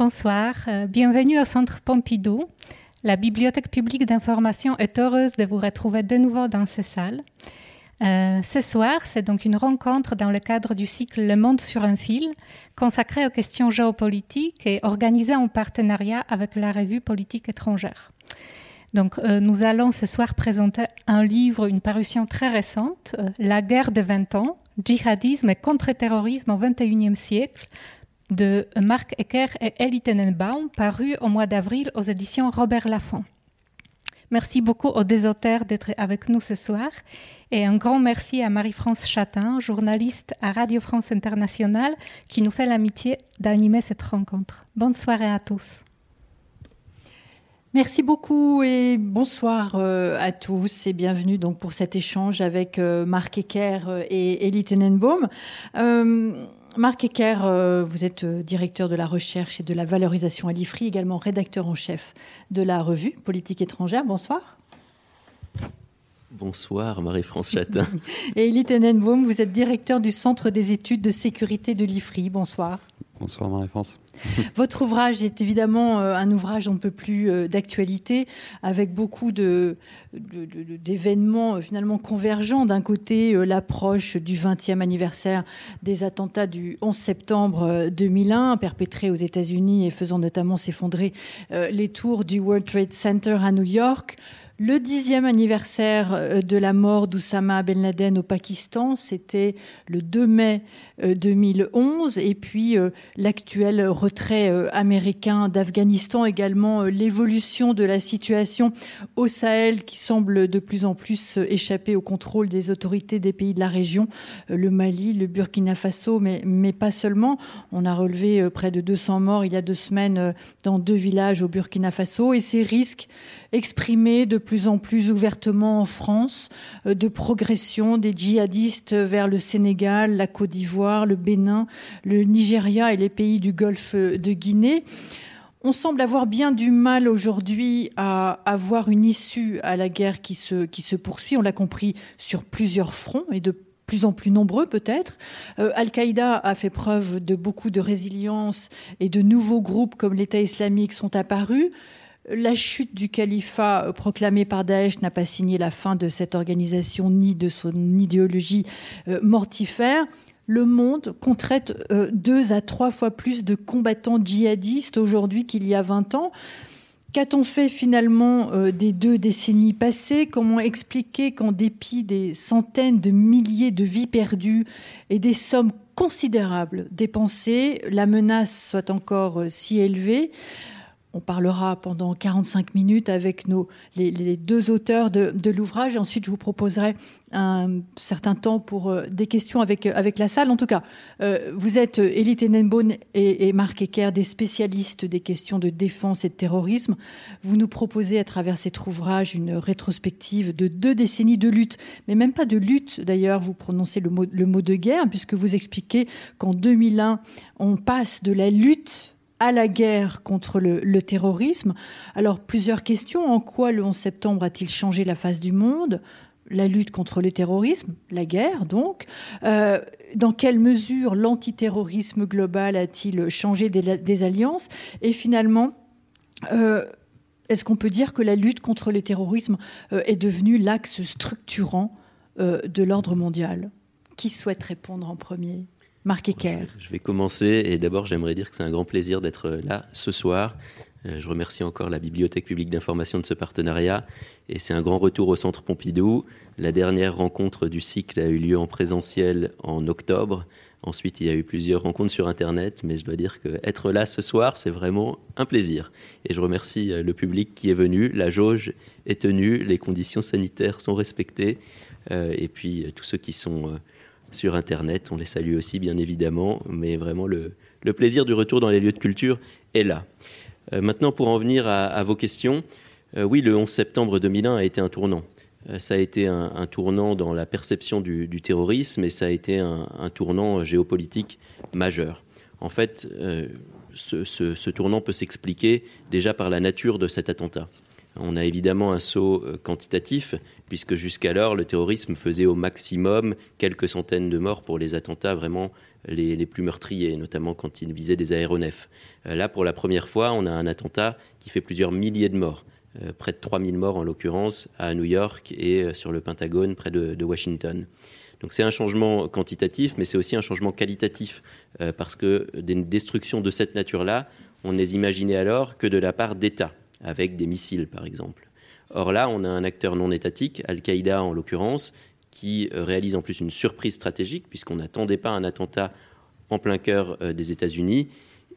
Bonsoir, euh, bienvenue au Centre Pompidou. La Bibliothèque publique d'information est heureuse de vous retrouver de nouveau dans ces salles. Euh, ce soir, c'est donc une rencontre dans le cadre du cycle Le Monde sur un fil, consacré aux questions géopolitiques et organisé en partenariat avec la revue Politique étrangère. Donc, euh, nous allons ce soir présenter un livre, une parution très récente, La guerre de 20 ans, djihadisme et contre-terrorisme au XXIe siècle, de Marc Ecker et Elie Tenenbaum, paru au mois d'avril aux éditions Robert Laffont. Merci beaucoup aux deux auteurs d'être avec nous ce soir et un grand merci à Marie-France Chatin, journaliste à Radio France Internationale, qui nous fait l'amitié d'animer cette rencontre. Bonne soirée à tous. Merci beaucoup et bonsoir euh, à tous et bienvenue donc pour cet échange avec euh, Marc Ecker euh, et Elie Tenenbaum. Marc Ecker, euh, vous êtes euh, directeur de la recherche et de la valorisation à l'IFRI, également rédacteur en chef de la revue Politique étrangère. Bonsoir. Bonsoir Marie-France Chatin. et Elie Tenenbaum, vous êtes directeur du Centre des études de sécurité de l'IFRI. Bonsoir. Bonsoir Marie-France. Votre ouvrage est évidemment euh, un ouvrage un peu plus euh, d'actualité, avec beaucoup d'événements euh, finalement convergents. D'un côté, l'approche du 20e anniversaire des attentats du 11 septembre 2001, perpétrés aux États-Unis et faisant notamment s'effondrer les tours du World Trade Center à New York le dixième anniversaire de la mort d'Oussama Ben Laden au Pakistan, c'était le 2 mai 2011, euh, et puis euh, l'actuel retrait euh, américain d'Afghanistan, également l'évolution de la situation au Sahel qui semble de plus en plus échapper au contrôle des autorités des pays de la région, le Mali, le Burkina Faso, mais, mais pas seulement. On a relevé près de 200 morts il y a deux semaines dans deux villages au Burkina Faso, et ces risques exprimés de plus en plus ouvertement en France de progression des djihadistes vers le Sénégal, la Côte d'Ivoire, le Bénin, le Nigeria et les pays du Golfe de Guinée. On semble avoir bien du mal aujourd'hui à avoir une issue à la guerre qui se, qui se poursuit. On l'a compris sur plusieurs fronts et de plus en plus nombreux peut-être. Euh, Al-Qaïda a fait preuve de beaucoup de résilience et de nouveaux groupes comme l'État islamique sont apparus. La chute du califat proclamé par Daesh n'a pas signé la fin de cette organisation ni de son idéologie euh, mortifère. Le monde compte euh, deux à trois fois plus de combattants djihadistes aujourd'hui qu'il y a 20 ans. Qu'a-t-on fait finalement euh, des deux décennies passées? Comment expliquer qu'en dépit des centaines de milliers de vies perdues et des sommes considérables dépensées, la menace soit encore euh, si élevée? On parlera pendant 45 minutes avec nos, les, deux auteurs de, l'ouvrage. Ensuite, je vous proposerai un certain temps pour euh, des questions avec, euh, avec la salle. En tout cas, euh, vous êtes Elie Tenenbaum et, et, Marc Ecker, des spécialistes des questions de défense et de terrorisme. Vous nous proposez à travers cet ouvrage une rétrospective de deux décennies de lutte, mais même pas de lutte d'ailleurs. Vous prononcez le mot, le mot de guerre, puisque vous expliquez qu'en 2001, on passe de la lutte à la guerre contre le, terrorisme. Alors, plusieurs questions. En quoi le 11 septembre a-t-il changé la face du monde? La lutte contre le terrorisme, la guerre donc. Euh, dans quelle mesure l'antiterrorisme global a-t-il changé des, alliances? Et finalement, euh, est-ce qu'on peut dire que la lutte contre le terrorisme euh, est devenue l'axe structurant de l'ordre mondial? Qui souhaite répondre en premier? Marc Ecker. Je vais commencer et d'abord j'aimerais dire que c'est un grand plaisir d'être là ce soir. Euh, je remercie encore la Bibliothèque publique d'information de ce partenariat et c'est un grand retour au Centre Pompidou. La dernière rencontre du cycle a eu lieu en présentiel en octobre. Ensuite, il y a eu plusieurs rencontres sur Internet, mais je dois dire qu'être là ce soir, c'est vraiment un plaisir. Et je remercie euh, le public qui est venu. La jauge est tenue, les conditions sanitaires sont respectées, euh, et puis tous ceux qui sont sur Internet. On les salue aussi, bien évidemment, mais vraiment le, plaisir du retour dans les lieux de culture est là. Euh, maintenant, pour en venir à, vos questions, euh, oui, le 11 septembre 2001 a été un tournant. Euh, ça a été un, tournant dans la perception du, terrorisme et ça a été un, tournant géopolitique majeur. En fait, ce, tournant peut s'expliquer déjà par la nature de cet attentat. On a évidemment un saut euh, quantitatif, puisque jusqu'alors, le terrorisme faisait au maximum quelques centaines de morts pour les attentats vraiment les, plus meurtriers, notamment quand il visait des aéronefs. Euh, là, pour la première fois, on a un attentat qui fait plusieurs milliers de morts. Euh, près de 3000 morts en l'occurrence à New York et sur le Pentagone près de, Washington. Donc c'est un changement quantitatif, mais c'est aussi un changement qualitatif, parce que des destructions de cette nature-là, on ne les imaginait alors que de la part d'États avec des missiles, par exemple. Or là, on a un acteur non étatique, Al-Qaïda en l'occurrence, qui euh, réalise en plus une surprise stratégique, puisqu'on n'attendait pas un attentat en plein cœur euh, des États-Unis,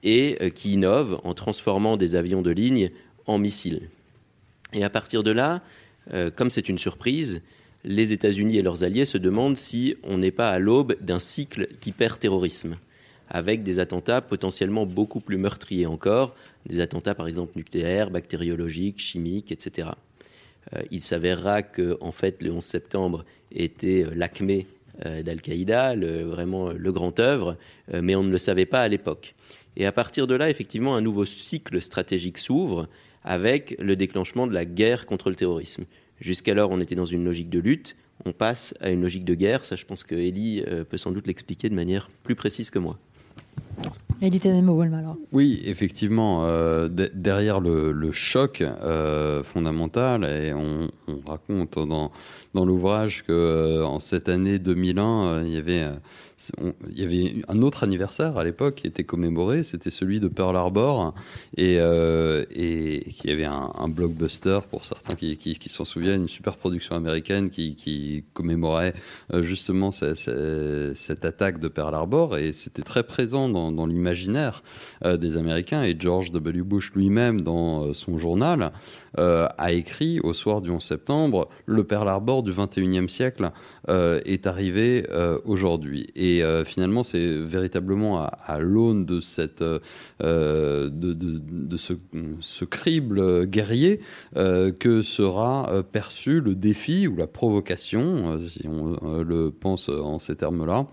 et euh, qui innove en transformant des avions de ligne en missiles. Et à partir de là, comme c'est une surprise, les États-Unis et leurs alliés se demandent si on n'est pas à l'aube d'un cycle d'hyper-terrorisme avec des attentats potentiellement beaucoup plus meurtriers encore, des attentats par exemple nucléaires, bactériologiques, chimiques, etc. Euh, il s'avérera que en fait le 11 septembre était euh, l'acmé euh, d'Al-Qaïda, vraiment le grand œuvre, mais on ne le savait pas à l'époque. Et à partir de là, effectivement, un nouveau cycle stratégique s'ouvre avec le déclenchement de la guerre contre le terrorisme. Jusqu'alors, on était dans une logique de lutte, on passe à une logique de guerre. Ça, je pense que Ellie peut sans doute l'expliquer de manière plus précise que moi. Oui, effectivement, euh, derrière le, choc euh, fondamental, et on, raconte dans, dans l'ouvrage que euh, en cette année 2001, il y avait il y avait un autre anniversaire à l'époque qui était commémoré, c'était celui de Pearl Harbor, et, euh, et qui avait un, blockbuster pour certains qui, s'en souviennent, une super production américaine qui, commémorait euh, justement cette, attaque de Pearl Harbor, et c'était très présent dans, dans l'imaginaire euh, des Américains, et George W. Bush lui-même, dans euh, son journal, a écrit au soir du 11 septembre, le Pearl Harbor du 21e siècle est arrivé aujourd'hui. Et euh, finalement, c'est véritablement à, l'aune de, euh, de, de, ce, crible guerrier euh, que sera perçu le défi ou la provocation, si on le pense en ces termes-là.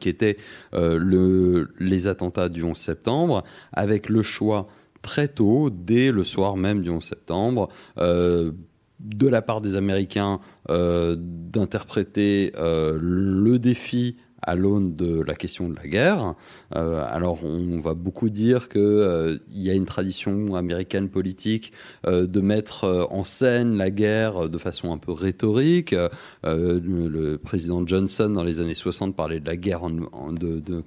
qui était le, les attentats du 11 septembre, avec le choix très tôt, dès le soir même du 11 septembre, de la part des Américains d'interpréter le défi à l'aune de la question de la guerre. Euh, alors on va beaucoup dire qu'il euh, y a une tradition américaine politique euh, de mettre en scène la guerre de façon un peu rhétorique. Le, président Johnson dans les années 60 parlait de la guerre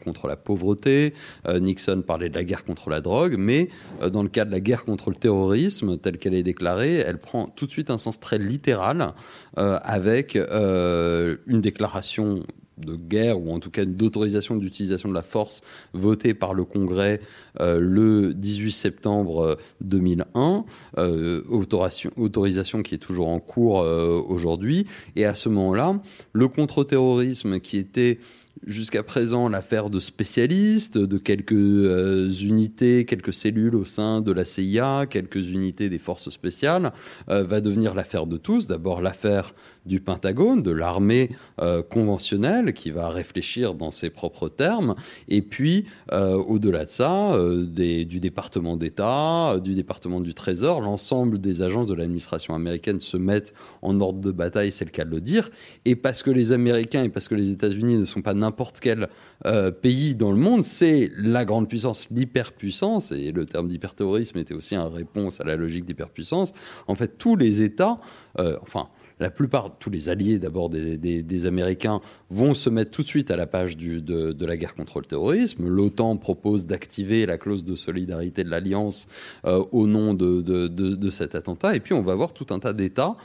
contre la pauvreté, Nixon parlait de la guerre contre la drogue, mais dans le cas de la guerre contre le terrorisme, telle qu'elle est déclarée, elle prend tout de suite un sens très littéral avec une déclaration de guerre ou en tout cas d'autorisation d'utilisation de la force votée par le Congrès euh, le 18 septembre 2001, euh, autorisation, autorisation, qui est toujours en cours euh, aujourd'hui. Et à ce moment-là, le contre-terrorisme qui était jusqu'à présent l'affaire de spécialistes, de quelques euh, unités, quelques cellules au sein de la CIA, quelques unités des forces spéciales, euh, va devenir l'affaire de tous. D'abord l'affaire du Pentagone, de l'armée euh, conventionnelle qui va réfléchir dans ses propres termes, et puis au-delà de ça, du département d'État, du département du Trésor, l'ensemble des agences de l'administration américaine se mettent en ordre de bataille, c'est le cas de le dire, et parce que les Américains et parce que les États-Unis ne sont pas n'importe quel euh, pays dans le monde, c'est la grande puissance, l'hyperpuissance, et le terme d'hyperterrorisme était aussi une réponse à la logique d'hyperpuissance. En fait, tous les États, euh, enfin, la plupart, tous les alliés d'abord des, Américains vont se mettre tout de suite à la page de, la guerre contre le terrorisme. L'OTAN propose d'activer la clause de solidarité de l'Alliance euh, au nom de, cet attentat. Et puis on va voir tout un tas d'États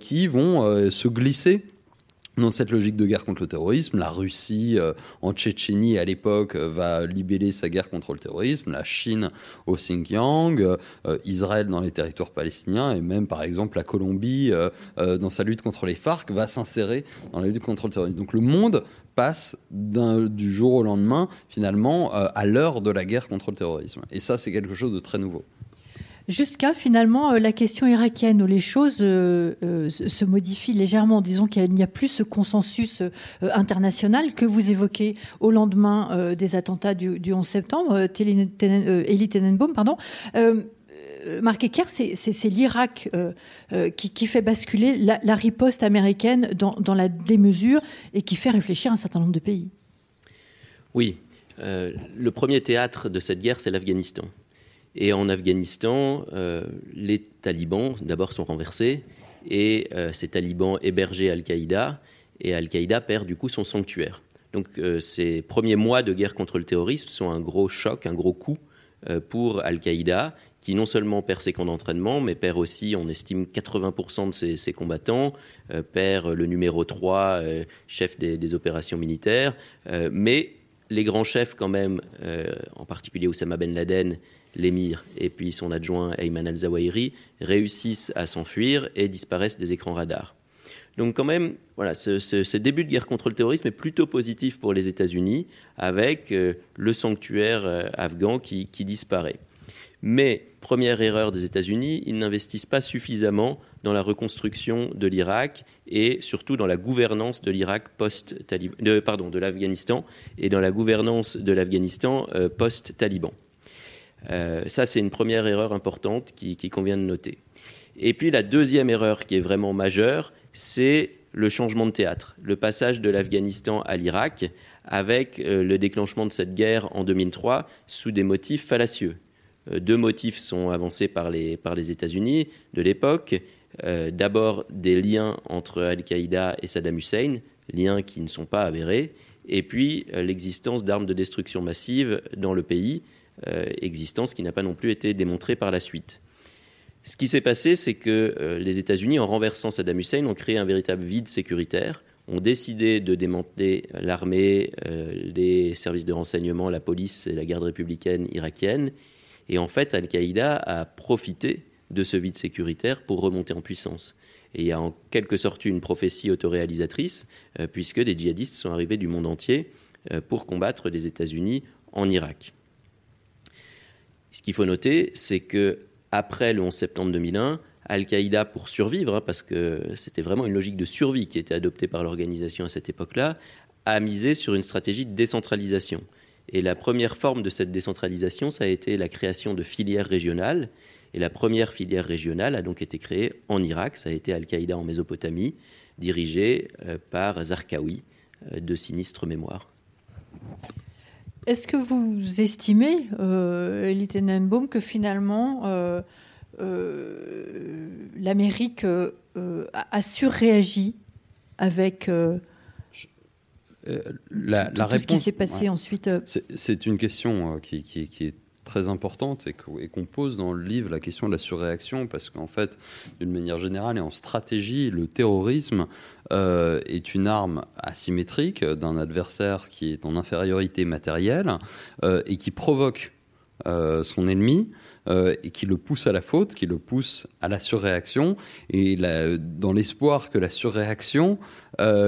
qui vont se glisser dans cette logique de guerre contre le terrorisme, la Russie euh, en Tchétchénie à l'époque euh, va libeller sa guerre contre le terrorisme, la Chine au Xinjiang, euh, Israël dans les territoires palestiniens et même par exemple la Colombie dans sa lutte contre les FARC va s'insérer dans la lutte contre le terrorisme. Donc le monde passe du jour au lendemain finalement à l'heure de la guerre contre le terrorisme. Et ça c'est quelque chose de très nouveau jusqu'à finalement euh, la question irakienne où les choses euh, euh, se modifient légèrement. Disons qu'il n'y a plus ce consensus international que vous évoquez au lendemain des attentats du, 11 septembre, Elie Tenenbaum, pardon. Marc Ecker, c'est l'Irak qui, fait basculer la, riposte américaine dans, dans, la démesure et qui fait réfléchir un certain nombre de pays. Oui, le premier théâtre de cette guerre, c'est l'Afghanistan. Et en Afghanistan, les talibans, d'abord, sont renversés, et ces talibans hébergés Al-Qaïda, et Al-Qaïda perd du coup son sanctuaire. Donc euh, ces premiers mois de guerre contre le terrorisme sont un gros choc, un gros coup euh, pour Al-Qaïda, qui non seulement perd ses camps d'entraînement, mais perd aussi, on estime, 80% de ses, combattants, euh, perd le numéro 3, chef des, opérations militaires, mais les grands chefs quand même, en particulier Oussama Ben Laden, l'émir et puis son adjoint Ayman al-Zawahiri, réussissent à s'enfuir et disparaissent des écrans radars. Donc quand même, voilà, ce, début de guerre contre le terrorisme est plutôt positif pour les États-Unis, avec euh, le sanctuaire euh, afghan qui, disparaît. Mais, première erreur des États-Unis, ils n'investissent pas suffisamment dans la reconstruction de l'Irak et surtout dans la gouvernance de l'Irak post-Taliban, pardon, de l'Afghanistan et dans la gouvernance de l'Afghanistan euh, post-Taliban. Ça, c'est une première erreur importante qui, convient de noter. Et puis la deuxième erreur qui est vraiment majeure, c'est le changement de théâtre, le passage de l'Afghanistan à l'Irak, avec euh, le déclenchement de cette guerre en 2003 sous des motifs fallacieux. Euh, deux motifs sont avancés par les, par les États-Unis de l'époque. Euh, d'abord des liens entre Al-Qaïda et Saddam Hussein, liens qui ne sont pas avérés, et puis l'existence d'armes de destruction massive dans le pays, existence qui n'a pas non plus été démontrée par la suite. Ce qui s'est passé, c'est que euh, les États-Unis, en renversant Saddam Hussein, ont créé un véritable vide sécuritaire, ont décidé de démanteler l'armée, euh, les services de renseignement, la police et la garde républicaine irakienne. Et en fait, Al-Qaïda a profité de ce vide sécuritaire pour remonter en puissance. Et il y a en quelque sorte une prophétie autoréalisatrice, euh, puisque des djihadistes sont arrivés du monde entier pour combattre les États-Unis en Irak. Ce qu'il faut noter, c'est que après le 11 septembre 2001, Al-Qaïda, pour survivre, hein, parce que c'était vraiment une logique de survie qui était adoptée par l'organisation à cette époque-là, a misé sur une stratégie de décentralisation. Et la première forme de cette décentralisation, ça a été la création de filières régionales. Et la première filière régionale a donc été créée en Irak, ça a été Al-Qaïda en Mésopotamie, dirigée euh, par Zarqawi, euh, de sinistre mémoire. Est-ce que vous estimez, euh, Elie Tenenbaum, que finalement euh, euh, l'Amérique euh, a surréagi avec la, tout, réponse, ce qui s'est passé ensuite C'est une question qui, qui, est très importante et qu'on pose dans le livre la question de la surréaction parce qu'en fait, d'une manière générale et en stratégie, le terrorisme euh, est une arme asymétrique d'un adversaire qui est en infériorité matérielle euh, et qui provoque euh, son ennemi et qui le pousse à la faute, qui le pousse à la surréaction, et dans l'espoir que la surréaction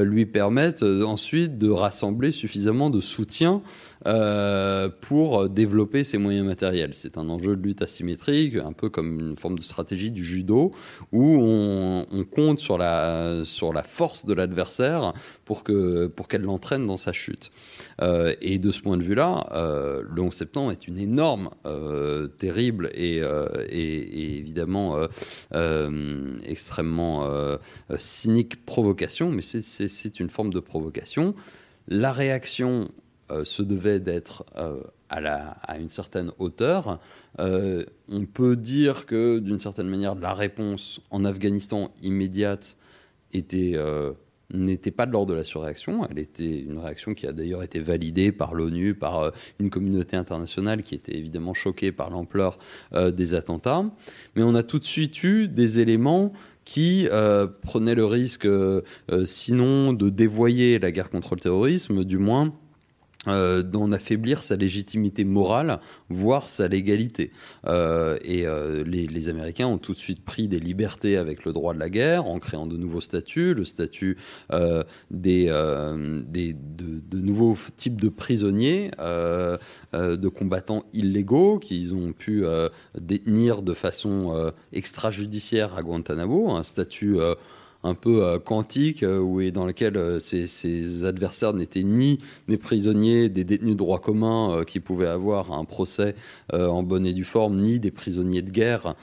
lui permette ensuite de rassembler suffisamment de soutien euh, pour développer ses moyens matériels. C'est un enjeu de lutte asymétrique, un peu comme une forme de stratégie du judo, où on, compte sur la, sur la force de l'adversaire pour qu'elle pour qu'elle l'entraîne dans sa chute. Euh, et de ce point de vue-là, euh, le 11 septembre est une énorme, terrible et, et, évidemment extrêmement cynique provocation, mais c'est une forme de provocation. La réaction se devait d'être euh, à, une certaine hauteur. Euh, on peut dire que d'une certaine manière, la réponse en Afghanistan immédiate était n'était pas de l'ordre de la surréaction. Elle était une réaction qui a d'ailleurs été validée par l'ONU, par une communauté internationale qui était évidemment choquée par l'ampleur des attentats. Mais on a tout de suite eu des éléments qui prenaient le risque, sinon de dévoyer la guerre contre le terrorisme, du moins euh, d'en affaiblir sa légitimité morale, voire sa légalité. Euh, et euh, les, Américains ont tout de suite pris des libertés avec le droit de la guerre en créant de nouveaux statuts, le statut des, des de, nouveaux types de prisonniers, de combattants illégaux qu'ils ont pu détenir de façon extrajudiciaire à Guantanamo, un statut un peu euh, quantique, où, et dans lequel ces, adversaires n'étaient ni des prisonniers, des détenus de droit commun qui pouvaient avoir un procès en bonne et due forme, ni des prisonniers de guerre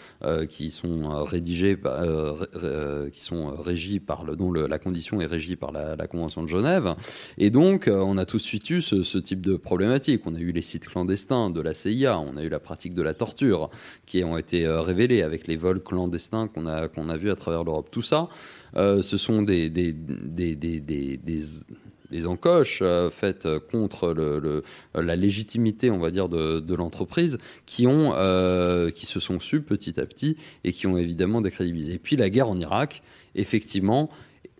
qui sont rédigés, qui sont régis par le, dont la condition est régie par la, Convention de Genève. Et donc, on a tout de suite eu ce, type de problématique. On a eu les sites clandestins de la CIA, on a eu la pratique de la torture qui ont été révélées avec les vols clandestins qu'on a, qu'on a vus à travers l'Europe. Tout ça, euh, ce sont des, des, des, des encoches euh, faites contre le, la légitimité, on va dire, de, de l'entreprise, qui euh, qui se sont su petit à petit et qui ont évidemment décrédibilisé. Et puis la guerre en Irak, effectivement,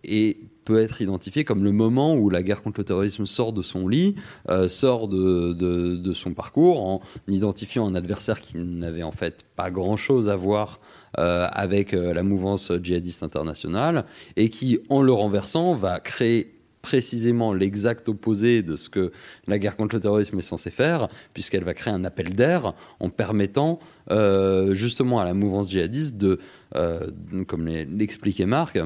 est peut être identifié comme le moment où la guerre contre le terrorisme sort de son lit, euh, sort de, son parcours, en identifiant un adversaire qui n'avait en fait pas grand-chose à voir euh, avec euh, la mouvance djihadiste internationale, et qui, en le renversant, va créer précisément l'exact opposé de ce que la guerre contre le terrorisme est censée faire, puisqu'elle va créer un appel d'air en permettant justement à la mouvance djihadiste de, comme l'expliquait Marc,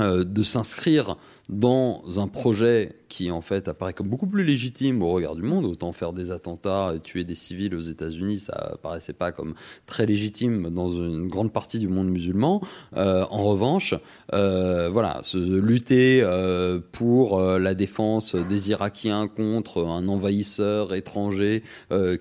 de s'inscrire dans un projet qui en fait apparaît comme beaucoup plus légitime au regard du monde. Autant faire des attentats et tuer des civils aux États-Unis, ça paraissait pas comme très légitime dans une grande partie du monde musulman. Euh, en revanche, euh, voilà, se, lutter euh, pour la défense des Irakiens contre un envahisseur étranger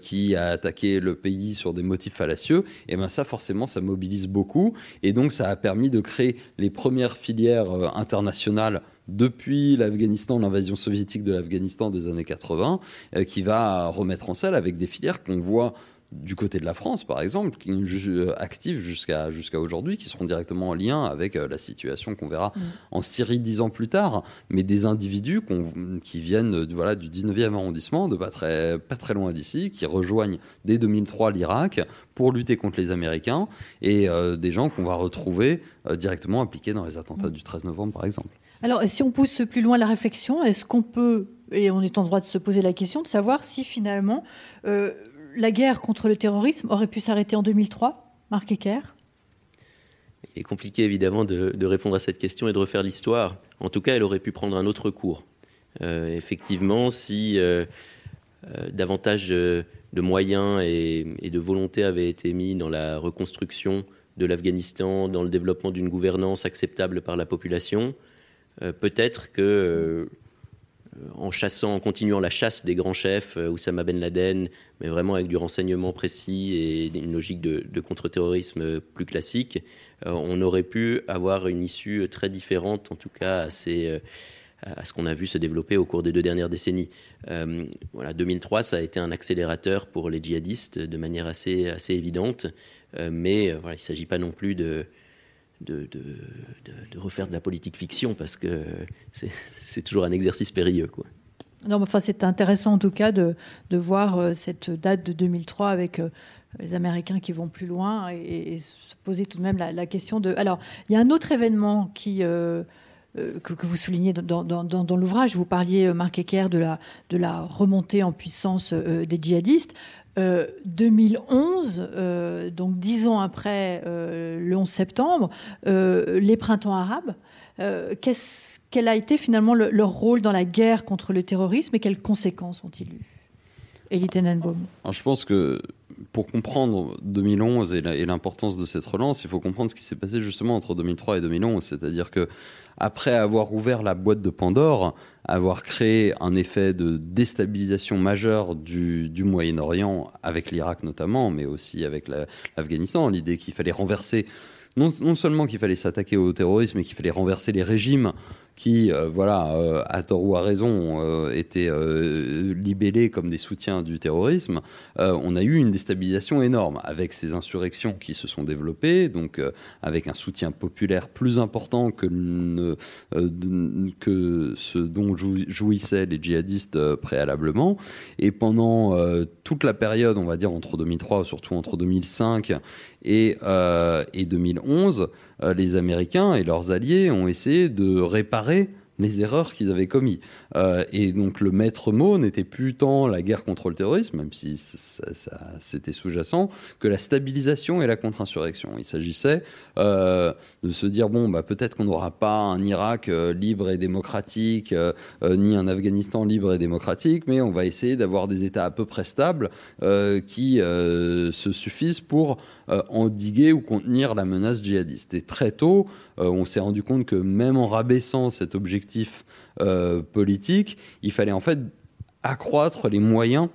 qui a attaqué le pays sur des motifs fallacieux, et eh ben ça forcément ça mobilise beaucoup, et donc ça a permis de créer les premières filières internationales depuis l'Afghanistan, l'invasion soviétique de l'Afghanistan des années 80, euh, qui va remettre en selle avec des filières qu'on voit du côté de la France, par exemple, qui euh, actives jusqu'à jusqu'à aujourd'hui, qui seront directement en lien avec euh, la situation qu'on verra mm. en Syrie dix ans plus tard, mais des individus qui viennent voilà, du 19e arrondissement, de pas très, pas très loin d'ici, qui rejoignent dès 2003 l'Irak pour lutter contre les Américains, et des gens qu'on va retrouver directement impliqués dans les attentats mm. du 13 novembre, par exemple. Alors, si on pousse plus loin la réflexion, est-ce qu'on peut, et on est en droit de se poser la question, de savoir si finalement euh, la guerre contre le terrorisme aurait pu s'arrêter en 2003 Marc Ecker? Il est compliqué évidemment de, répondre à cette question et de refaire l'histoire. En tout cas, elle aurait pu prendre un autre cours. Euh, effectivement, si euh, davantage de moyens et, et, de volonté avaient été mis dans la reconstruction de l'Afghanistan, dans le développement d'une gouvernance acceptable par la population, peut-être que euh, continuant la chasse des grands chefs, euh, Oussama Ben Laden, mais vraiment avec du renseignement précis et une logique de, contre-terrorisme plus classique, on aurait pu avoir une issue très différente, en tout cas à ce qu'on a vu se développer au cours des deux dernières décennies. voilà, 2003, ça a été un accélérateur pour les djihadistes de manière assez, assez évidente, mais voilà, il ne s'agit pas non plus de, de, refaire de la politique fiction parce que c'est toujours un exercice périlleux. Quoi. Non, enfin, c'est intéressant en tout cas de, voir euh, cette date de 2003 avec euh, les Américains qui vont plus loin et, se poser tout de même la, question de. Alors, il y a un autre événement qui. Euh, que, vous soulignez dans, l'ouvrage, vous parliez, Marc Ecker, de la remontée en puissance des djihadistes. 2011, euh, euh, donc dix ans après euh, le 11 septembre, les printemps arabes. quel a été finalement leur rôle dans la guerre contre le terrorisme et quelles conséquences ont-ils eu Elie Tenenbaum. Je pense que pour comprendre 2011 et l'importance de cette relance, il faut comprendre ce qui s'est passé justement entre 2003 et 2011. C'est-à-dire que après avoir ouvert la boîte de Pandore, avoir créé un effet de déstabilisation majeure du, Moyen-Orient, avec l'Irak notamment, mais aussi avec l'Afghanistan, l'idée qu'il fallait renverser, non, non seulement qu'il fallait s'attaquer au terrorisme, mais qu'il fallait renverser les régimes qui, euh, voilà, euh, à tort ou à raison, euh, étaient libellés comme des soutiens du terrorisme, on a eu une déstabilisation énorme avec ces insurrections qui se sont développées, donc avec un soutien populaire plus important que, que ce dont jouissaient les djihadistes préalablement. Et pendant toute la période, on va dire entre 2003, surtout entre 2005 et, et 2011, les Américains et leurs alliés ont essayé de réparer les erreurs qu'ils avaient commises. Euh, et donc le maître mot n'était plus tant la guerre contre le terrorisme, même si c'était sous-jacent, que la stabilisation et la contre-insurrection. Il s'agissait euh, de se dire, bon, bah, peut-être qu'on n'aura pas un Irak euh, libre et démocratique, ni un Afghanistan libre et démocratique, mais on va essayer d'avoir des États à peu près stables qui se suffisent pour endiguer ou contenir la menace djihadiste. Et très tôt, on s'est rendu compte que même en rabaissant cet objectif euh, politique, il fallait en fait accroître les moyens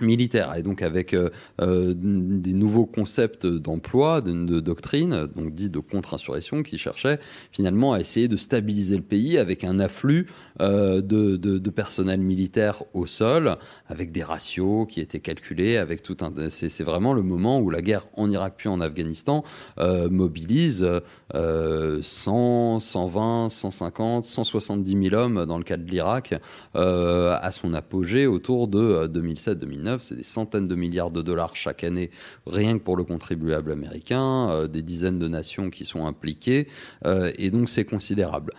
militaire et donc avec euh, euh, des nouveaux concepts d'emploi, de, doctrine, donc dit de contre-insurrection, qui cherchaient finalement à essayer de stabiliser le pays avec un afflux euh, de, de, personnel militaire au sol, avec des ratios qui étaient calculés, avec tout. C'est vraiment le moment où la guerre en Irak puis en Afghanistan mobilise 100, 120, 150, 170 000 hommes dans le cas de l'Irak à son apogée autour de 2007-2009 c'est des centaines de milliards de dollars chaque année, rien que pour le contribuable américain, euh, des dizaines de nations qui sont impliquées, euh, et donc c'est considérable.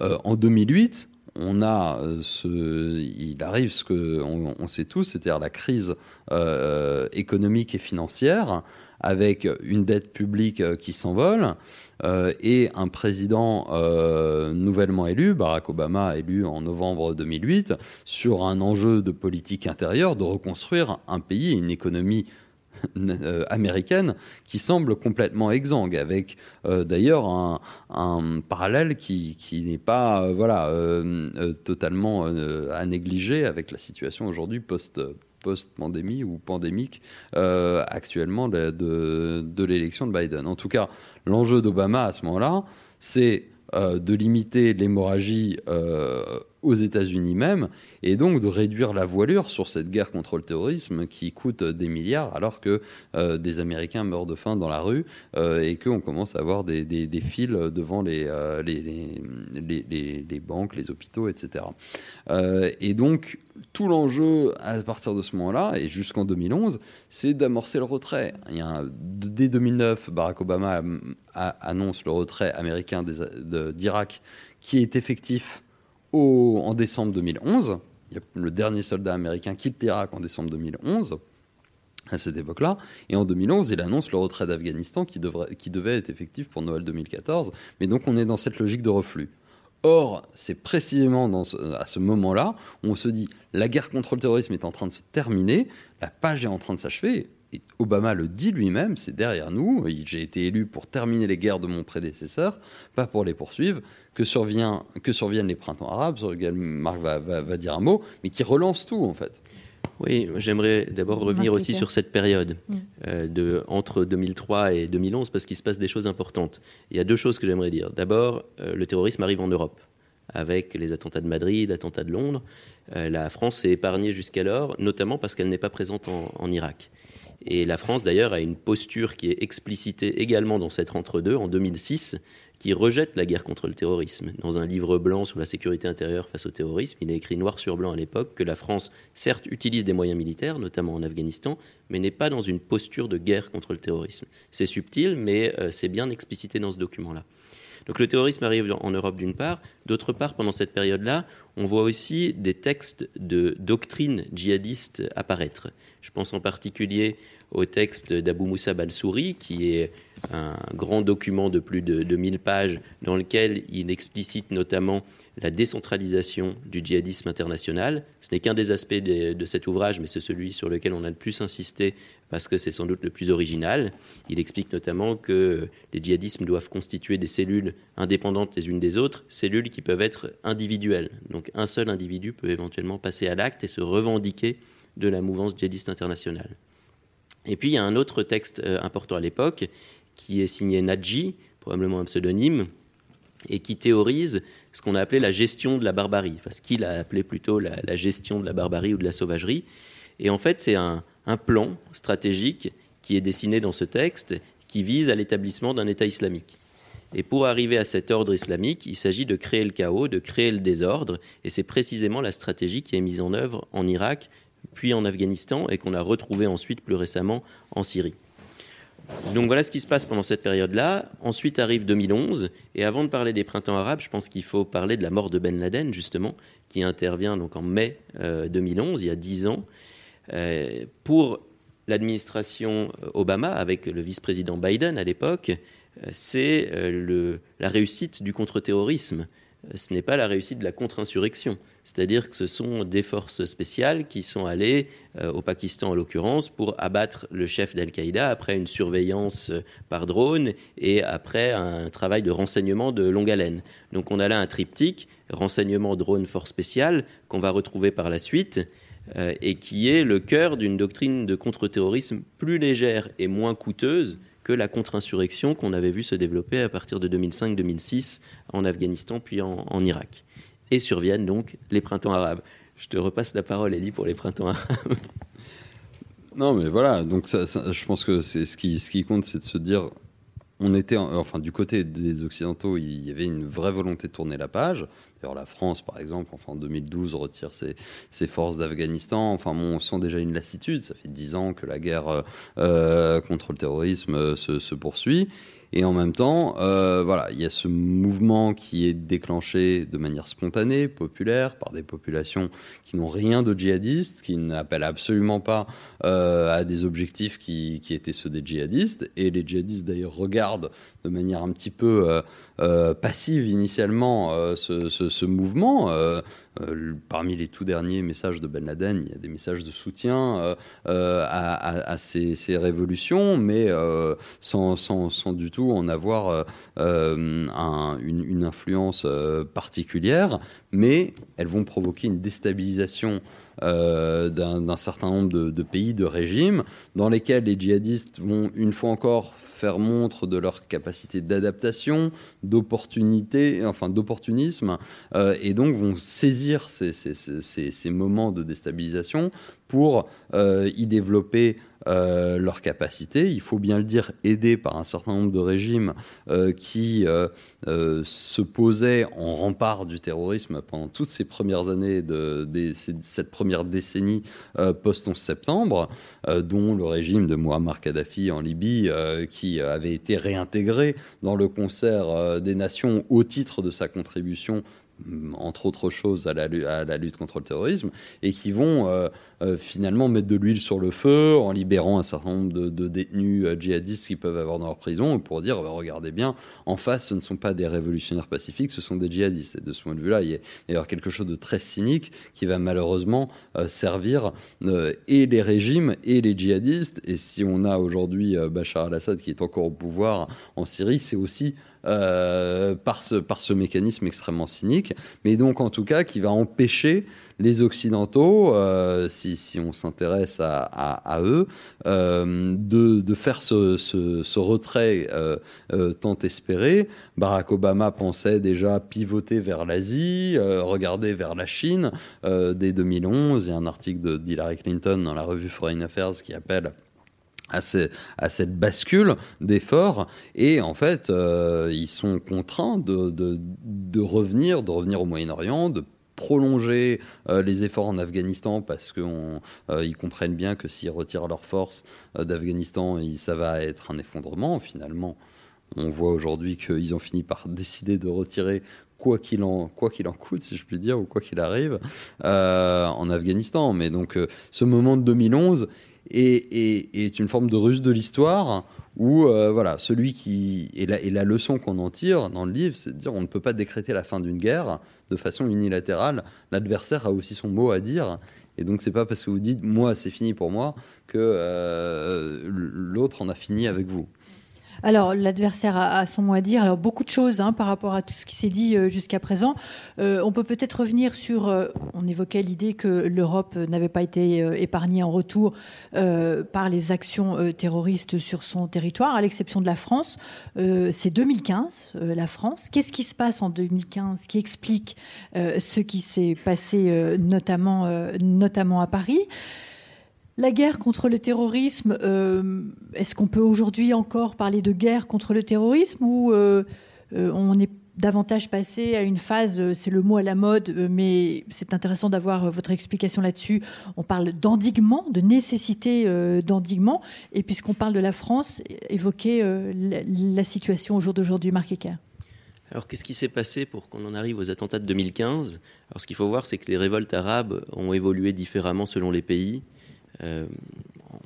Euh, en 2008, on a ce, il arrive ce que on, sait tous, c'est-à-dire la crise économique et financière, avec une dette publique qui s'envole. Euh, et un président euh, nouvellement élu, Barack Obama élu en novembre 2008, sur un enjeu de politique intérieure, de reconstruire un pays et une économie euh, américaine qui semble complètement exsangue, avec d'ailleurs un, parallèle qui, n'est pas voilà, totalement à négliger avec la situation aujourd'hui post post-pandémie ou pandémique euh, actuellement de, l'élection de Biden. En tout cas, l'enjeu d'Obama à ce moment-là, c'est euh, de limiter l'hémorragie euh, aux États-Unis même, et donc de réduire la voilure sur cette guerre contre le terrorisme qui coûte des milliards, alors que euh, des Américains meurent de faim dans la rue euh, et qu'on commence à avoir des, des, fils devant euh, les, les, banques, les hôpitaux, etc. et donc, tout l'enjeu à partir de ce moment-là, et jusqu'en 2011, c'est d'amorcer le retrait. Il dès 2009, Barack Obama annonce le retrait américain d'Irak qui est effectif en décembre 2011. le dernier soldat américain quitte l'Irak en décembre 2011 à cette époque-là. Et en 2011, il annonce le retrait d'Afghanistan qui, qui devait être effectif pour Noël 2014. Mais donc on est dans cette logique de reflux. Or, c'est précisément à ce moment-là où on se dit la guerre contre le terrorisme est en train de se terminer, la page est en train de s'achever. Et Obama le dit lui-même, c'est derrière nous. J'ai été élu pour terminer les guerres de mon prédécesseur, pas pour les poursuivre. Que, survient, que surviennent les printemps arabes, sur lesquels Marc va, va, dire un mot, mais qui relance tout en fait. Oui, j'aimerais d'abord revenir aussi sur cette période mm. euh, de, entre 2003 et 2011 parce qu'il se passe des choses importantes. Il y a deux choses que j'aimerais dire. D'abord, euh, le terrorisme arrive en Europe avec les attentats de Madrid, attentats de Londres. Euh, la France est épargnée jusqu'alors, notamment parce qu'elle n'est pas présente en, en Irak. Et la France, d'ailleurs, a une posture qui est explicitée également dans cette entre-deux, en 2006, qui rejette la guerre contre le terrorisme. Dans un livre blanc sur la sécurité intérieure face au terrorisme, il est écrit noir sur blanc à l'époque que la France, certes, utilise des moyens militaires, notamment en Afghanistan, mais n'est pas dans une posture de guerre contre le terrorisme. C'est subtil, mais euh, c'est bien explicité dans ce document-là. Donc le terrorisme arrive en Europe d'une part. D'autre part, pendant cette période-là, on voit aussi des textes de doctrine djihadiste apparaître. Je pense en particulier au texte d'Abou Moussa Balsouri, qui est un grand document de plus de, 2000 pages dans lequel il explicite notamment la décentralisation du djihadisme international. Ce n'est qu'un des aspects de, cet ouvrage, mais c'est celui sur lequel on a le plus insisté parce que c'est sans doute le plus original. Il explique notamment que les djihadismes doivent constituer des cellules indépendantes les unes des autres, cellules qui peuvent être individuelles. Donc un seul individu peut éventuellement passer à l'acte et se revendiquer de la mouvance djihadiste internationale. Et puis il y a un autre texte euh, important à l'époque qui est signé Nadji, probablement un pseudonyme, et qui théorise ce qu'on a appelé la gestion de la barbarie, enfin ce qu'il a appelé plutôt la, gestion de la barbarie ou de la sauvagerie. Et en fait, c'est un, plan stratégique qui est dessiné dans ce texte qui vise à l'établissement d'un État islamique. Et pour arriver à cet ordre islamique, il s'agit de créer le chaos, de créer le désordre, et c'est précisément la stratégie qui est mise en œuvre en Irak, puis en Afghanistan, et qu'on a retrouvée ensuite plus récemment en Syrie. Donc voilà ce qui se passe pendant cette période-là. Ensuite arrive 2011. Et avant de parler des printemps arabes, je pense qu'il faut parler de la mort de Ben Laden, justement, qui intervient donc en mai 2011, il y a dix ans. pour l'administration Obama, avec le vice-président Biden à l'époque, c'est la réussite du contre-terrorisme ce n'est pas la réussite de la contre-insurrection. C'est-à-dire que ce sont des forces spéciales qui sont allées, euh, au Pakistan en l'occurrence, pour abattre le chef d'Al-Qaïda après une surveillance euh, par drone et après un travail de renseignement de longue haleine. Donc on a là un triptyque, renseignement, drone, force spéciale, qu'on va retrouver par la suite. Euh, et qui est le cœur d'une doctrine de contre-terrorisme plus légère et moins coûteuse que la contre-insurrection qu'on avait vu se développer à partir de 2005-2006 en Afghanistan puis en, Irak. Et surviennent donc les printemps arabes. Je te repasse la parole, Elie, pour les printemps arabes. Non, mais voilà, donc je pense que c'est ce qui, ce qui compte, c'est de se dire on était, enfin, du côté des Occidentaux, il y avait une vraie volonté de tourner la page. D'ailleurs, la France, par exemple, enfin, en 2012, retire ses, forces d'Afghanistan. Enfin, on sent déjà une lassitude. Ça fait dix ans que la guerre euh, euh, contre le terrorisme euh, se, poursuit. Et en même temps, voilà, il y a ce mouvement qui est déclenché de manière spontanée, populaire, par des populations qui n'ont rien de djihadiste, qui n'appellent absolument pas à des objectifs qui, étaient ceux des djihadistes. Et les djihadistes, d'ailleurs, regardent de manière un petit peu euh, euh passive initialement euh, ce, mouvement. Parmi les tout derniers messages de Ben Laden, il y a des messages de soutien à, ces, révolutions, mais sans, du tout en avoir un, une, une, influence particulière. Mais elles vont provoquer une déstabilisation d'un certain nombre de, pays, de régimes, dans lesquels les djihadistes vont une fois encore faire montre de leur capacité d'adaptation, d'opportunité, enfin d'opportunisme, euh, et donc vont saisir ces, moments de déstabilisation pour euh, y développer euh, leurs capacités. Il faut bien le dire, aidés par un certain nombre de régimes euh, qui euh, euh se posaient en rempart du terrorisme pendant toutes ces premières années de, cette première décennie euh, post-11 septembre, dont le régime de Muammar Kadhafi en Libye, qui avait été réintégré dans le concert des nations au titre de sa contribution entre autres choses, à la, lutte contre le terrorisme, et qui vont euh, euh, finalement mettre de l'huile sur le feu en libérant un certain nombre de, détenus euh, djihadistes qu'ils peuvent avoir dans leur prison, pour dire, bah, regardez bien, en face, ce ne sont pas des révolutionnaires pacifiques, ce sont des djihadistes. Et de ce point de vue-là, il, y a quelque chose de très cynique qui va malheureusement servir et les régimes et les djihadistes. Et si on a aujourd'hui Bachar al-Assad qui est encore au pouvoir en Syrie, c'est aussi euh, par, ce, par ce mécanisme extrêmement cynique, mais donc en tout cas qui va empêcher les Occidentaux, euh, si, on s'intéresse à, eux, euh, de, de, faire ce, ce, retrait tant espéré. Barack Obama pensait déjà pivoter vers l'Asie, regarder vers la Chine. dès 2011, il y a un article d'Hillary Clinton dans la revue Foreign Affairs qui appelle à, cette bascule d'efforts et en fait euh, ils sont contraints de, revenir de revenir au Moyen-Orient de prolonger euh, les efforts en Afghanistan parce qu'ils euh, comprennent bien que s'ils retirent leurs forces d'Afghanistan ça va être un effondrement finalement on voit aujourd'hui qu'ils ont fini par décider de retirer quoi qu'il en, coûte, si je puis dire, ou quoi qu'il arrive, en Afghanistan. Mais donc, ce moment de 2011, est, est, une forme de ruse de l'histoire où euh, voilà, celui qui et la, et la leçon qu'on en tire dans le livre, c'est de dire on ne peut pas décréter la fin d'une guerre de façon unilatérale. L'adversaire a aussi son mot à dire. Et donc c'est pas parce que vous dites moi c'est fini pour moi que euh, l'autre en a fini avec vous. Alors, l'adversaire a, son mot à dire. Alors, beaucoup de choses hein, par rapport à tout ce qui s'est dit euh, jusqu'à présent. Euh, on peut peut-être revenir sur. Euh, on évoquait l'idée que l'Europe n'avait pas été épargnée en retour par les actions terroristes sur son territoire, à l'exception de la France. C'est 2015, la France. Qu'est-ce qui se passe en 2015 qui explique ce qui s'est passé, notamment, notamment à Paris? La guerre contre le terrorisme, euh, est-ce qu'on peut aujourd'hui encore parler de guerre contre le terrorisme ou euh, euh, on est davantage passer à une phase, c'est le mot à la mode, mais c'est intéressant d'avoir votre explication là-dessus. On parle d'endiguement, de nécessité d'endiguement. Et puisqu'on parle de la France, évoquer la, situation au jour d'aujourd'hui, Marc Ecker. Alors qu'est-ce qui s'est passé pour qu'on en arrive aux attentats de 2015 Alors ce qu'il faut voir, c'est que les révoltes arabes ont évolué différemment selon les pays. Euh,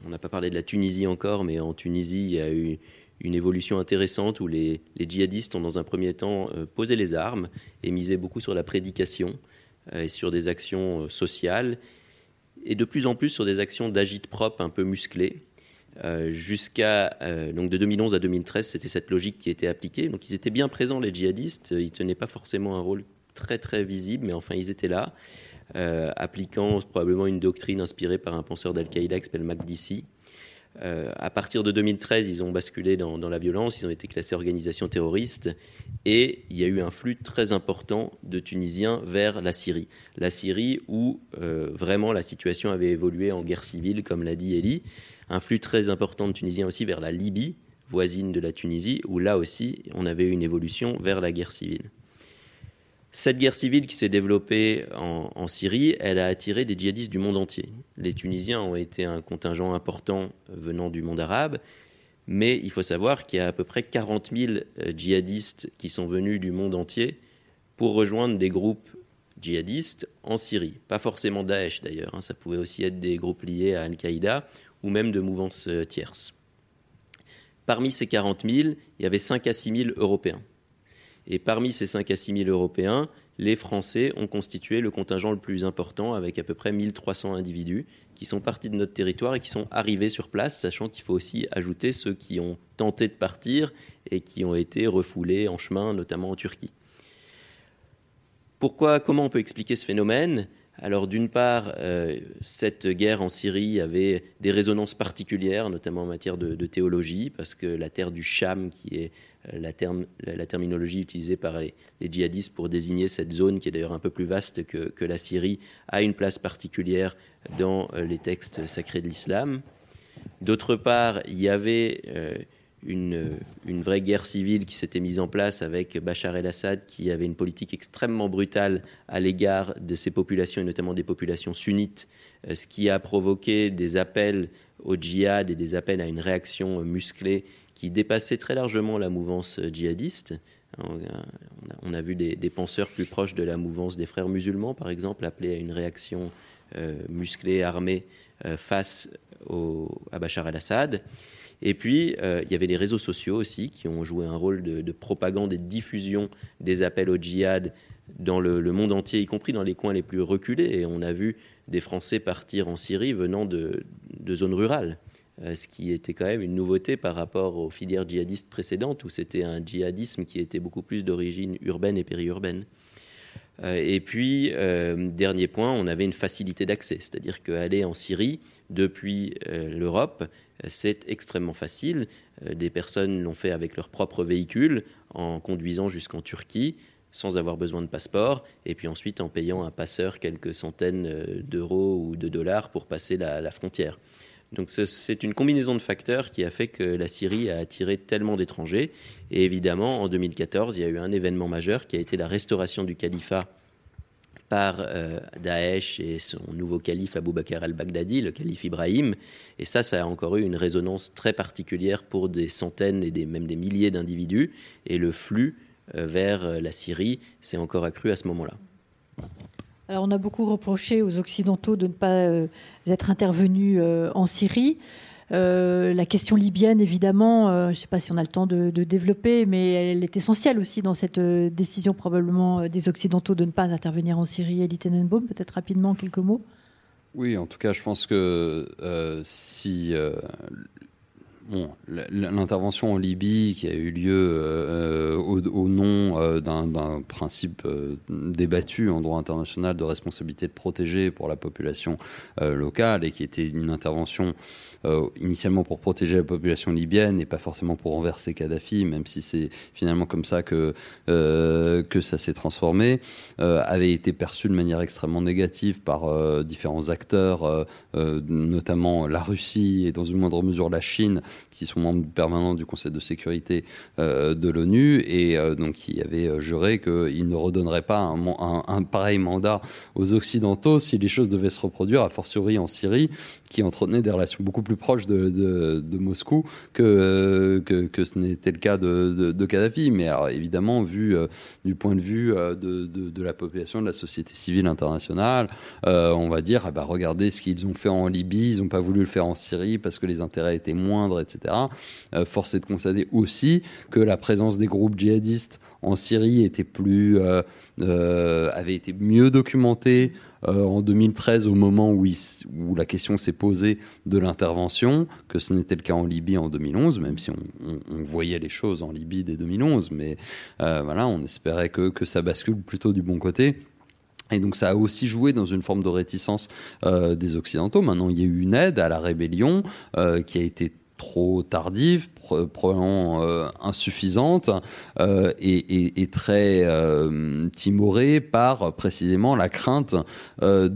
on n'a pas parlé de la Tunisie encore, mais en Tunisie, il y a eu une évolution intéressante où les, djihadistes ont dans un premier temps euh, posé les armes et misé beaucoup sur la prédication euh, et sur des actions sociales et de plus en plus sur des actions d'agite propre un peu musclées. Jusqu'à donc de 2011 à 2013, c'était cette logique qui était appliquée. Donc ils étaient bien présents les djihadistes. Ils tenaient pas forcément un rôle très très visible, mais enfin ils étaient là, euh, appliquant probablement une doctrine inspirée par un penseur d'Al-Qaïda qui s'appelle Makdisi. à partir de 2013, ils ont basculé dans, la violence, ils ont été classés organisation terroriste, et il y a eu un flux très important de Tunisiens vers la Syrie. La Syrie où vraiment la situation avait évolué en guerre civile, comme l'a dit Elie, un flux très important de Tunisiens aussi vers la Libye, voisine de la Tunisie, où là aussi on avait eu une évolution vers la guerre civile. Cette guerre civile qui s'est développée en, Syrie, elle a attiré des djihadistes du monde entier. Les Tunisiens ont été un contingent important venant du monde arabe, mais il faut savoir qu'il y a à peu près 40 000 euh, djihadistes qui sont venus du monde entier pour rejoindre des groupes djihadistes en Syrie. Pas forcément Daesh d'ailleurs, hein. ça pouvait aussi être des groupes liés à Al-Qaïda ou même de mouvances euh, tierces. Parmi ces 40 000, il y avait 5 à 6 000 Européens. Et parmi ces 5 à 6 000 Européens, les Français ont constitué le contingent le plus important avec à peu près 1300 individus qui sont partis de notre territoire et qui sont arrivés sur place, sachant qu'il faut aussi ajouter ceux qui ont tenté de partir et qui ont été refoulés en chemin, notamment en Turquie. Pourquoi, comment on peut expliquer ce phénomène? Alors d'une part, euh, cette guerre en Syrie avait des résonances particulières, notamment en matière de, théologie, parce que la terre du Cham, qui est euh, la, terminologie utilisée par les, djihadistes pour désigner cette zone, qui est d'ailleurs un peu plus vaste que, la Syrie, a une place particulière dans euh, les textes sacrés de l'islam. D'autre part, il y avait une, vraie guerre civile qui s'était mise en place avec Bachar el-Assad qui avait une politique extrêmement brutale à l'égard de ces populations et notamment des populations sunnites, euh, ce qui a provoqué des appels au djihad et des appels à une réaction musclée qui dépassait très largement la mouvance djihadiste. On a, vu des, penseurs plus proches de la mouvance des frères musulmans, par exemple, appeler à une réaction euh, musclée, armée, euh, face à Bachar el-Assad. Et puis, euh, il y avait les réseaux sociaux aussi qui ont joué un rôle de, propagande et de diffusion des appels au djihad dans le, monde entier, y compris dans les coins les plus reculés. Et on a vu des Français partir en Syrie venant de, zones rurales, euh, ce qui était quand même une nouveauté par rapport aux filières djihadistes précédentes, où c'était un djihadisme qui était beaucoup plus d'origine urbaine et périurbaine. Euh, et puis, dernier point, on avait une facilité d'accès, c'est-à-dire qu'aller en Syrie depuis l'Europe, c'est extrêmement facile. Euh, des personnes l'ont fait avec leur propre véhicule, en conduisant jusqu'en Turquie, sans avoir besoin de passeport, et puis ensuite en payant un passeur quelques centaines euh, d'euros ou de dollars pour passer la, frontière. Donc c'est une combinaison de facteurs qui a fait que la Syrie a attiré tellement d'étrangers. Et évidemment, en 2014, il y a eu un événement majeur qui a été la restauration du califat par euh, Daesh et son nouveau calife Abu Bakr al-Baghdadi, le calife Ibrahim. Et ça, ça a encore eu une résonance très particulière pour des centaines et même des milliers d'individus. Et le flux euh, vers euh, la Syrie s'est encore accru à ce moment-là. On a beaucoup reproché aux Occidentaux de ne pas être intervenus en Syrie. Euh, la question libyenne, évidemment, euh, je ne sais pas si on a le temps de, développer, mais elle est essentielle aussi dans cette euh, décision probablement des Occidentaux de ne pas intervenir en Syrie. Elie Tenenbaum, peut-être rapidement quelques mots? Oui, en tout cas, je pense que si Bon, l'intervention en Libye qui a eu lieu au, nom d'un principe débattu en droit international de responsabilité de protéger pour la population locale et qui était une intervention euh, initialement pour protéger la population libyenne et pas forcément pour renverser Kadhafi, même si c'est finalement comme ça que, euh, que ça s'est transformé, euh, avait été perçu de manière extrêmement négative par différents acteurs, notamment la Russie et dans une moindre mesure la Chine, qui sont membres permanents du Conseil de sécurité de l'ONU, et donc qui avaient juré qu'il ne redonnerait pas un, un, pareil mandat aux Occidentaux si les choses devaient se reproduire, a fortiori en Syrie, qui entretenait des relations beaucoup plus proches de, Moscou que, que, ce n'était le cas de, Kadhafi. Mais évidemment, vu du point de vue de, de, la population, de la société civile internationale, on va dire, ah bah, regardez ce qu'ils ont fait en Libye, ils n'ont pas voulu le faire en Syrie parce que les intérêts étaient moindres, etc. Euh, force est de constater aussi que la présence des groupes djihadistes en Syrie était plus, euh, euh, avait été mieux documentée en 2013 au moment où, la question s'est posée de l'intervention, que ce n'était le cas en Libye en 2011, même si on, voyait les choses en Libye dès 2011, mais voilà, on espérait que, ça bascule plutôt du bon côté. Et donc ça a aussi joué dans une forme de réticence euh, des Occidentaux. Maintenant, il y a eu une aide à la rébellion euh, qui a été trop tardive, probablement euh, insuffisante euh, et, très euh, timorée par précisément la crainte de,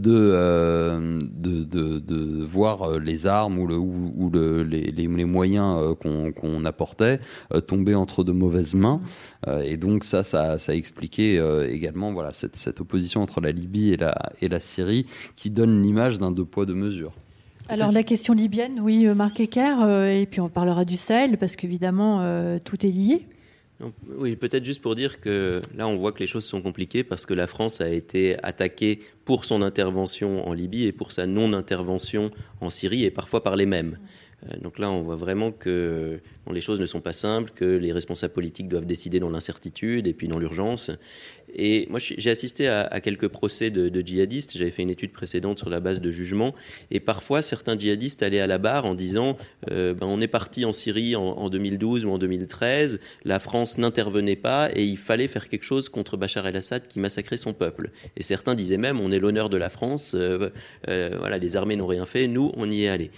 de, voir les armes ou, le, ou, le, les, les, moyens qu'on apportait tomber entre de mauvaises mains. et donc ça, ça, ça a expliqué également voilà, cette, cette opposition entre la Libye et la, et la Syrie qui donne l'image d'un deux poids, deux mesures. Alors la question libyenne, oui, euh, Marc Ecker, euh, et puis on parlera du Sahel, parce qu'évidemment, euh, tout est lié. Oui, peut-être juste pour dire que là, on voit que les choses sont compliquées parce que la France a été attaquée pour son intervention en Libye et pour sa non-intervention en Syrie, et parfois par les mêmes. Donc là, on voit vraiment que les choses ne sont pas simples, que les responsables politiques doivent décider dans l'incertitude et puis dans l'urgence. Et moi, j'ai assisté à, quelques procès de, djihadistes. J'avais fait une étude précédente sur la base de jugements. Et parfois, certains djihadistes allaient à la barre en disant euh, ben, on est parti en Syrie en, 2012 ou en 2013, la France n'intervenait pas et il fallait faire quelque chose contre Bachar el-Assad qui massacrait son peuple. Et certains disaient même on est l'honneur de la France, euh, euh, voilà, les armées n'ont rien fait, nous, on y est allé.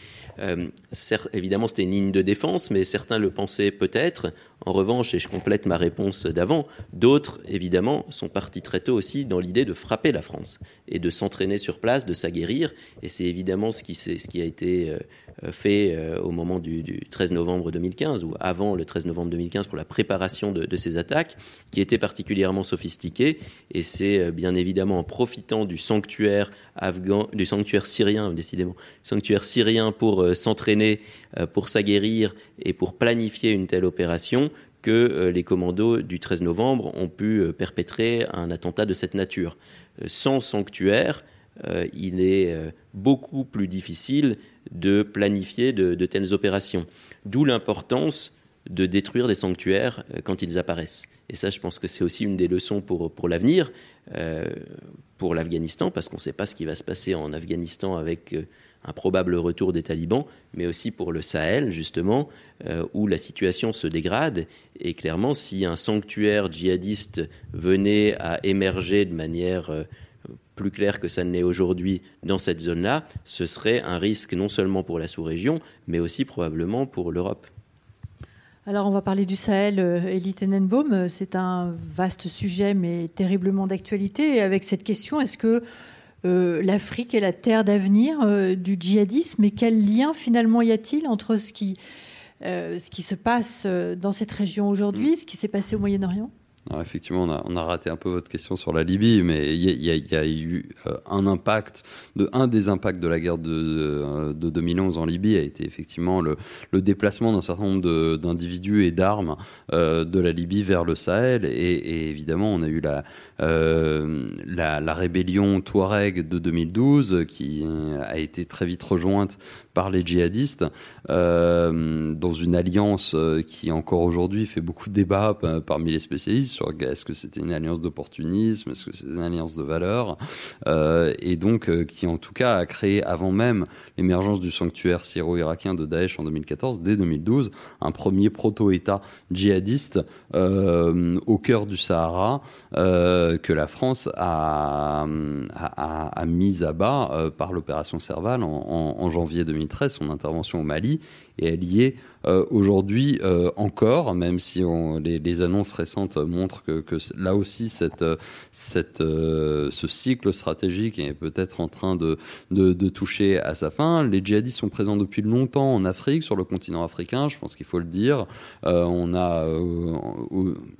évidemment, c'était une ligne de défense, mais certains le pensaient peut-être. En revanche, et je complète ma réponse d'avant, d'autres, évidemment, sont partis très tôt aussi dans l'idée de frapper la France et de s'entraîner sur place, de s'aguerrir. Et c'est évidemment ce qui, ce qui, a été euh, fait euh, au moment du, 13 novembre 2015, ou avant le 13 novembre 2015, pour la préparation de, ces attaques, qui était particulièrement sophistiquée. Et c'est euh, bien évidemment en profitant du sanctuaire afghan, du sanctuaire syrien, décidément, sanctuaire syrien pour s'entraîner, pour s'aguerrir et pour planifier une telle opération que euh, les commandos du 13 novembre ont pu euh, perpétrer un attentat de cette nature. Euh, sans sanctuaire, il est beaucoup plus difficile de planifier de, telles opérations. D'où l'importance de détruire des sanctuaires quand ils apparaissent. Et ça, je pense que c'est aussi une des leçons pour, pour l'avenir, pour l'Afghanistan, parce qu'on ne sait pas ce qui va se passer en Afghanistan avec un probable retour des talibans, mais aussi pour le Sahel, justement, euh, où la situation se dégrade. Et clairement, si un sanctuaire djihadiste venait à émerger de manière euh, plus claire que ça ne l'est aujourd'hui dans cette zone-là, ce serait un risque non seulement pour la sous-région, mais aussi probablement pour l'Europe. Alors on va parler du Sahel, euh, Elie Tenenbaum. C'est un vaste sujet, mais terriblement d'actualité. Avec cette question, est-ce que euh, l'Afrique est la terre d'avenir euh, du djihadisme et quel lien finalement y a-t-il entre ce qui, euh, ce qui se passe dans cette région aujourd'hui, ce qui s'est passé au Moyen-Orient? Effectivement, on a, raté un peu votre question sur la Libye, mais il y, a eu euh, un impact, de, un des impacts de la guerre de, 2011 en Libye a été effectivement le, déplacement d'un certain nombre d'individus et d'armes euh, de la Libye vers le Sahel. Et, évidemment, on a eu la, euh, la, rébellion Touareg de 2012 qui a été très vite rejointe par les djihadistes euh, dans une alliance euh, qui encore aujourd'hui fait beaucoup de débats parmi les spécialistes sur est-ce que c'était une alliance d'opportunisme, est-ce que c'était une alliance de valeurs, euh, et donc qui en tout cas a créé avant même l'émergence du sanctuaire syro-irakien de Daesh en 2014, dès 2012, un premier proto-État djihadiste au cœur du Sahara que la France a, a, mis à bas par l'opération Serval en, en janvier 2013 son intervention au Mali et elle y est euh, aujourd'hui euh, encore, même si les, annonces récentes montrent que, là aussi euh, ce cycle stratégique est peut-être en train de, de, de, toucher à sa fin. Les djihadistes sont présents depuis longtemps en Afrique, sur le continent africain, je pense qu'il faut le dire. on a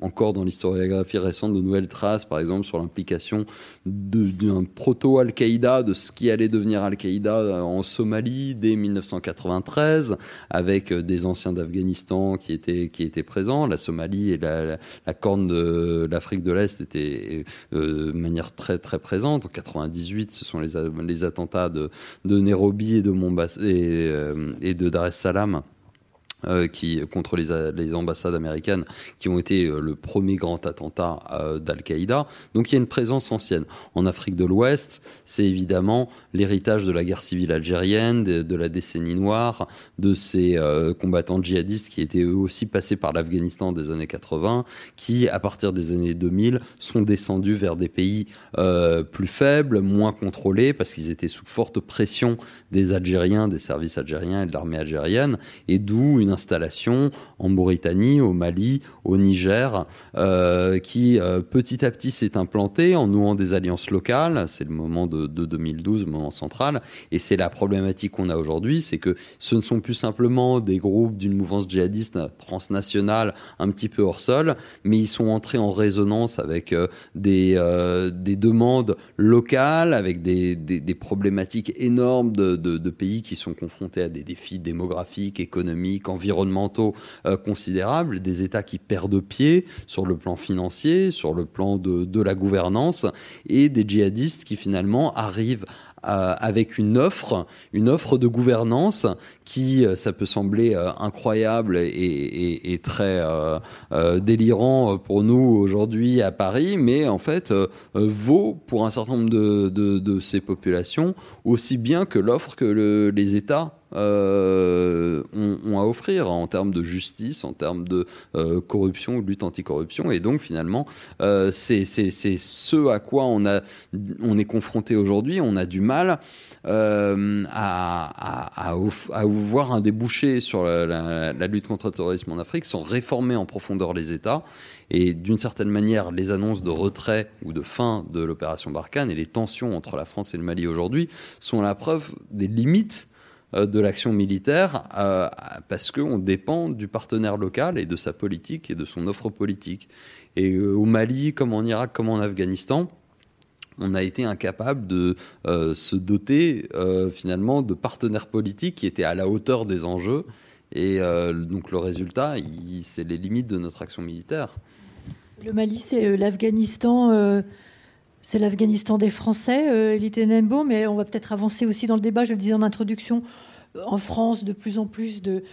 encore dans l'historiographie récente de nouvelles traces, par exemple sur l'implication d'un proto-Al-Qaïda, de ce qui allait devenir Al-Qaïda en Somalie dès 1993, avec des anciens d'Afghanistan qui étaient, qui étaient présents. La Somalie et la, la, corne de l'Afrique de l'Est étaient euh, de manière très très présente. En 98, ce sont les, les attentats de, de Nairobi et de Mombasa et, euh, et de Dar es Salaam euh, qui contre les, ambassades américaines qui ont été euh, le premier grand attentat euh, d'Al-Qaïda. Donc il y a une présence ancienne. En Afrique de l'Ouest, c'est évidemment l'héritage de la guerre civile algérienne, de, de la décennie noire, de ces combattants djihadistes qui étaient eux aussi passés par l'Afghanistan des années 80, qui à partir des années 2000 sont descendus vers des pays plus faibles, moins contrôlés, parce qu'ils étaient sous forte pression des Algériens, des services algériens et de l'armée algérienne, et d'où une installation en Mauritanie, au Mali, au Niger, euh, qui euh, petit à petit s'est implantée en nouant des alliances locales. C'est le moment de, de 2012, le moment central. Et c'est la problématique qu'on a aujourd'hui, c'est que ce ne sont plus simplement des groupes d'une mouvance djihadiste transnationale un petit peu hors sol, mais ils sont entrés en résonance avec euh, des, des demandes locales, avec des, problématiques énormes de, de, pays qui sont confrontés à des défis démographiques, économiques, environnementaux euh, considérables, des États qui perdent pied sur le plan financier, sur le plan de, la gouvernance, et des djihadistes qui finalement arrivent euh, avec une offre, une offre de gouvernance qui, euh, ça peut sembler incroyable et, très délirant pour nous aujourd'hui à Paris, mais en fait vaut pour un certain nombre de, ces populations aussi bien que l'offre que le, les États euh, ont, à offrir en termes de justice, en termes de euh, corruption de lutte anticorruption. Et donc finalement, euh, c'est ce à quoi on, est confronté aujourd'hui. On a du mal euh, à, à, à, voir un débouché sur la, la, lutte contre le terrorisme en Afrique sans réformer en profondeur les États. Et d'une certaine manière, les annonces de retrait ou de fin de l'opération Barkhane et les tensions entre la France et le Mali aujourd'hui sont la preuve des limites de l'action militaire euh, parce qu'on dépend du partenaire local et de sa politique et de son offre politique. Et euh, au Mali, comme en Irak, comme en Afghanistan, on a été incapable de euh, se doter euh, finalement de partenaires politiques qui étaient à la hauteur des enjeux. Et euh, donc le résultat, c'est les limites de notre action militaire. Le Mali, c'est l'Afghanistan c'est l'Afghanistan des Français, euh, Nembo, mais on va peut-être avancer aussi dans le débat. Je le disais en introduction, en France, de plus en plus de,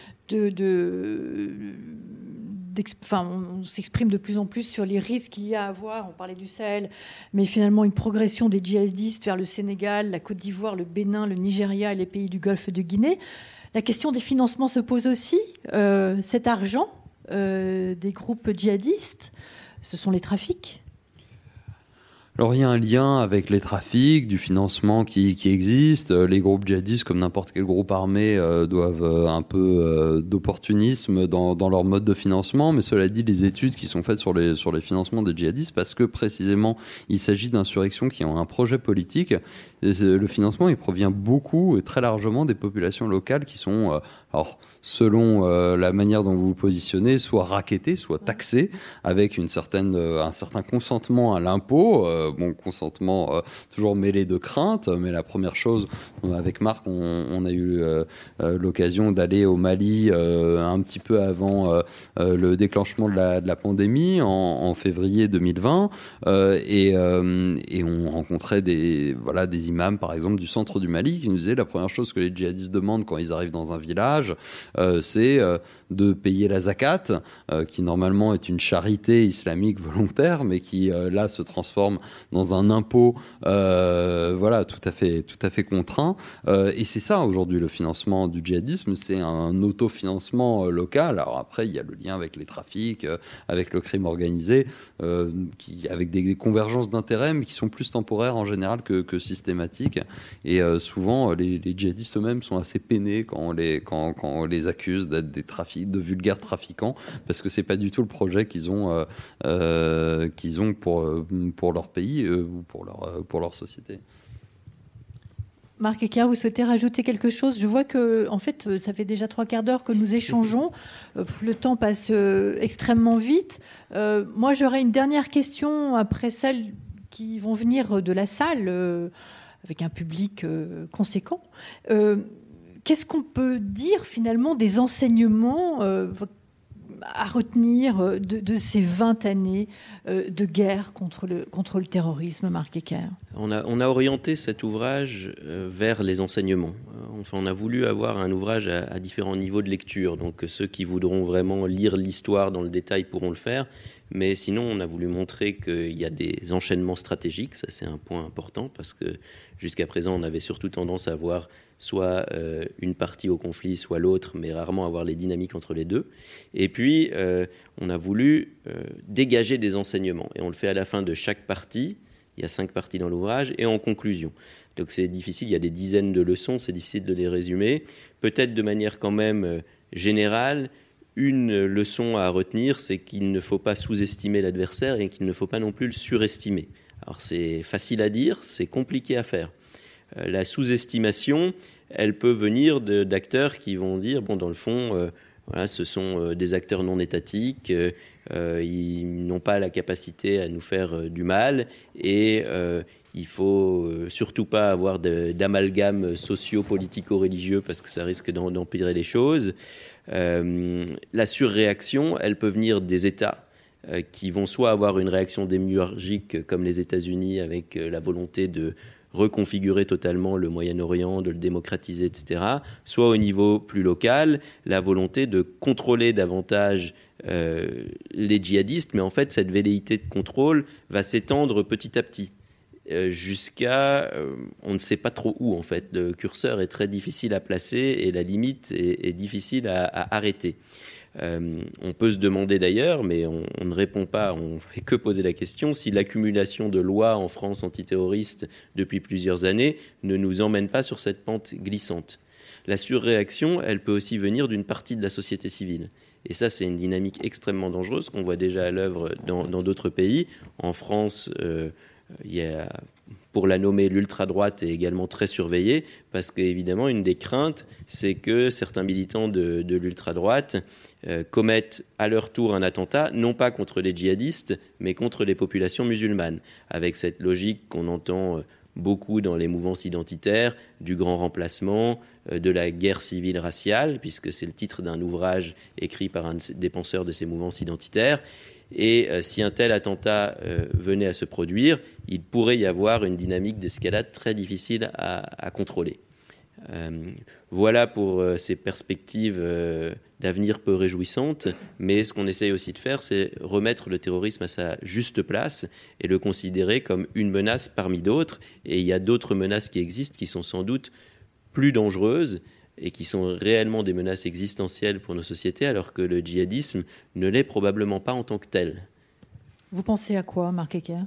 on s'exprime de plus en plus sur les risques qu'il y a à avoir. On parlait du Sahel, mais finalement une progression des djihadistes vers le Sénégal, la Côte d'Ivoire, le Bénin, le Nigeria et les pays du Golfe de Guinée. La question des financements se pose aussi. Euh, cet argent euh, des groupes djihadistes, ce sont les trafics alors il y a un lien avec les trafics, du financement qui, qui existe. Les groupes djihadistes, comme n'importe quel groupe armé, euh, doivent euh, un peu euh, d'opportunisme dans, dans, leur mode de financement. Mais cela dit, les études qui sont faites sur les, sur les financements des djihadistes, parce que précisément il s'agit d'insurrections qui ont un projet politique, le financement il provient beaucoup et très largement des populations locales qui sont... Euh, selon euh, la manière dont vous vous positionnez, soit raquetté, soit taxé, avec une certaine, euh, un certain consentement à l'impôt. Euh, bon, consentement toujours mêlé de crainte, mais la première chose, avec Marc, on, a eu l'occasion d'aller au Mali un petit peu avant le déclenchement de la, pandémie, en, février 2020, et, et on rencontrait des, voilà, des imams, par exemple, du centre du Mali, qui nous disaient la première chose que les djihadistes demandent quand ils arrivent dans un village, c'est euh, de payer la zakat, euh, qui normalement est une charité islamique volontaire, mais qui là se transforme dans un impôt, voilà, tout à fait, tout à fait contraint. et c'est ça aujourd'hui le financement du djihadisme, c'est un autofinancement local. Alors après, il y a le lien avec les trafics, avec le crime organisé, avec des, convergences d'intérêts, mais qui sont plus temporaires en général que, que systématiques. Et souvent, les, les djihadistes eux-mêmes sont assez peinés quand on les, quand, quand on les accuse d'être des trafics, de vulgaires trafiquants, parce que c'est pas du tout le projet qu'ils ont, euh, euh, qu'ils ont pour, euh, pour leur pays ou pour leur, pour leur société. Marc Ecker, vous souhaitez rajouter quelque chose? Je vois que, en fait, ça fait déjà trois quarts d'heure que nous échangeons. Le temps passe extrêmement vite. moi, j'aurais une dernière question après celles qui vont venir de la salle, avec un public conséquent. Qu'est-ce qu'on peut dire finalement des enseignements euh, à retenir euh, de, ces 20 années euh, de guerre contre le, contre le terrorisme, Marc Ecker? On a, on a, orienté cet ouvrage vers les enseignements. Enfin, on a voulu avoir un ouvrage à, à, différents niveaux de lecture. Donc ceux qui voudront vraiment lire l'histoire dans le détail pourront le faire. Mais sinon, on a voulu montrer qu'il y a des enchaînements stratégiques. Ça, c'est un point important parce que jusqu'à présent, on avait surtout tendance à voir soit euh, une partie au conflit, soit l'autre, mais rarement avoir les dynamiques entre les deux. Et puis, euh, on a voulu euh, dégager des enseignements. Et on le fait à la fin de chaque partie. Il y a cinq parties dans l'ouvrage, et en conclusion. Donc c'est difficile, il y a des dizaines de leçons, c'est difficile de les résumer. Peut-être de manière quand même générale, une leçon à retenir, c'est qu'il ne faut pas sous-estimer l'adversaire et qu'il ne faut pas non plus le surestimer. Alors c'est facile à dire, c'est compliqué à faire. Euh, la sous-estimation, elle peut venir d'acteurs qui vont dire, bon, dans le fond, euh, voilà, ce sont euh, des acteurs non étatiques, ils n'ont pas la capacité à nous faire du mal et il faut surtout pas avoir d'amalgame socio-politico-religieux parce que ça risque d'empirer les choses. la surréaction, elle peut venir des États qui vont soit avoir une réaction démiurgique comme les États-Unis avec la volonté de reconfigurer totalement le Moyen-Orient, de le démocratiser, etc., soit au niveau plus local, la volonté de contrôler davantage euh, les djihadistes, mais en fait cette velléité de contrôle va s'étendre petit à petit euh, jusqu'à euh, on ne sait pas trop où en fait le curseur est très difficile à placer et la limite est, difficile à arrêter euh, on peut se demander d'ailleurs, mais on, ne répond pas, on ne fait que poser la question, si l'accumulation de lois en France antiterroristes depuis plusieurs années ne nous emmène pas sur cette pente glissante. La surréaction, elle peut aussi venir d'une partie de la société civile. Et ça, c'est une dynamique extrêmement dangereuse qu'on voit déjà à l'œuvre dans d'autres pays. En France, euh, pour la nommer, l'ultra-droite est également très surveillée, parce qu'évidemment, une des craintes, c'est que certains militants de, l'ultra-droite euh, commettent à leur tour un attentat, non pas contre les djihadistes, mais contre les populations musulmanes, avec cette logique qu'on entend euh, beaucoup dans les mouvances identitaires, du grand remplacement, euh, de la guerre civile raciale, puisque c'est le titre d'un ouvrage écrit par un des penseurs de ces mouvances identitaires. Et si un tel attentat venait à se produire, il pourrait y avoir une dynamique d'escalade très difficile à, contrôler. Euh, voilà pour ces perspectives d'avenir peu réjouissantes, mais ce qu'on essaye aussi de faire, c'est remettre le terrorisme à sa juste place et le considérer comme une menace parmi d'autres. Et il y a d'autres menaces qui existent qui sont sans doute plus dangereuses et qui sont réellement des menaces existentielles pour nos sociétés, alors que le djihadisme ne l'est probablement pas en tant que tel. Vous pensez à quoi, Marc Ecker?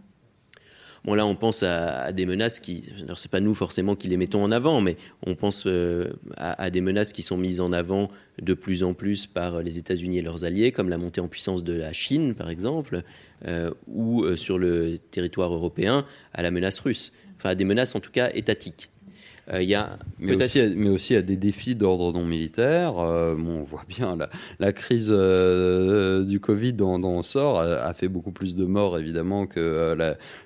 Bon, là, on pense à, des menaces qui. Alors, c'est pas nous forcément qui les mettons en avant, mais on pense euh, à, des menaces qui sont mises en avant de plus en plus par les États-Unis et leurs alliés, comme la montée en puissance de la Chine, par exemple, euh, ou euh, sur le territoire européen, à la menace russe. Enfin, à des menaces en tout cas étatiques. Euh, y a mais, aussi, mais aussi à des défis d'ordre non militaire. Euh, on voit bien la, la crise euh, du Covid dont, on sort a, fait beaucoup plus de morts évidemment que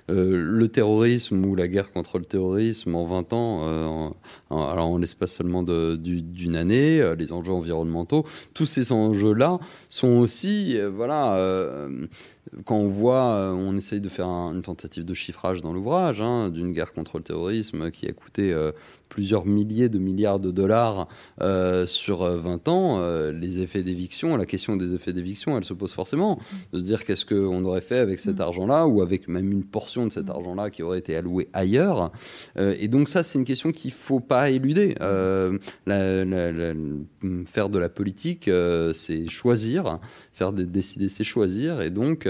le terrorisme ou la guerre contre le terrorisme en 20 ans, en, alors en l'espace seulement d'une année, les enjeux environnementaux. Tous ces enjeux-là sont aussi voilà quand on voit, on essaye de faire une tentative de chiffrage dans l'ouvrage hein, d'une guerre contre le terrorisme qui a coûté plusieurs milliers de milliards de dollars euh, sur 20 euh, ans, euh, les effets d'éviction, la question des effets d'éviction, elle se pose forcément. De se dire qu'est-ce qu'on aurait fait avec cet mm. argent-là, ou avec même une portion de cet argent-là qui aurait été alloué ailleurs. et donc ça, c'est une question qu'il ne faut pas éluder. faire de la politique, c'est choisir faire des, décider, c'est choisir. Et donc,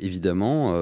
évidemment,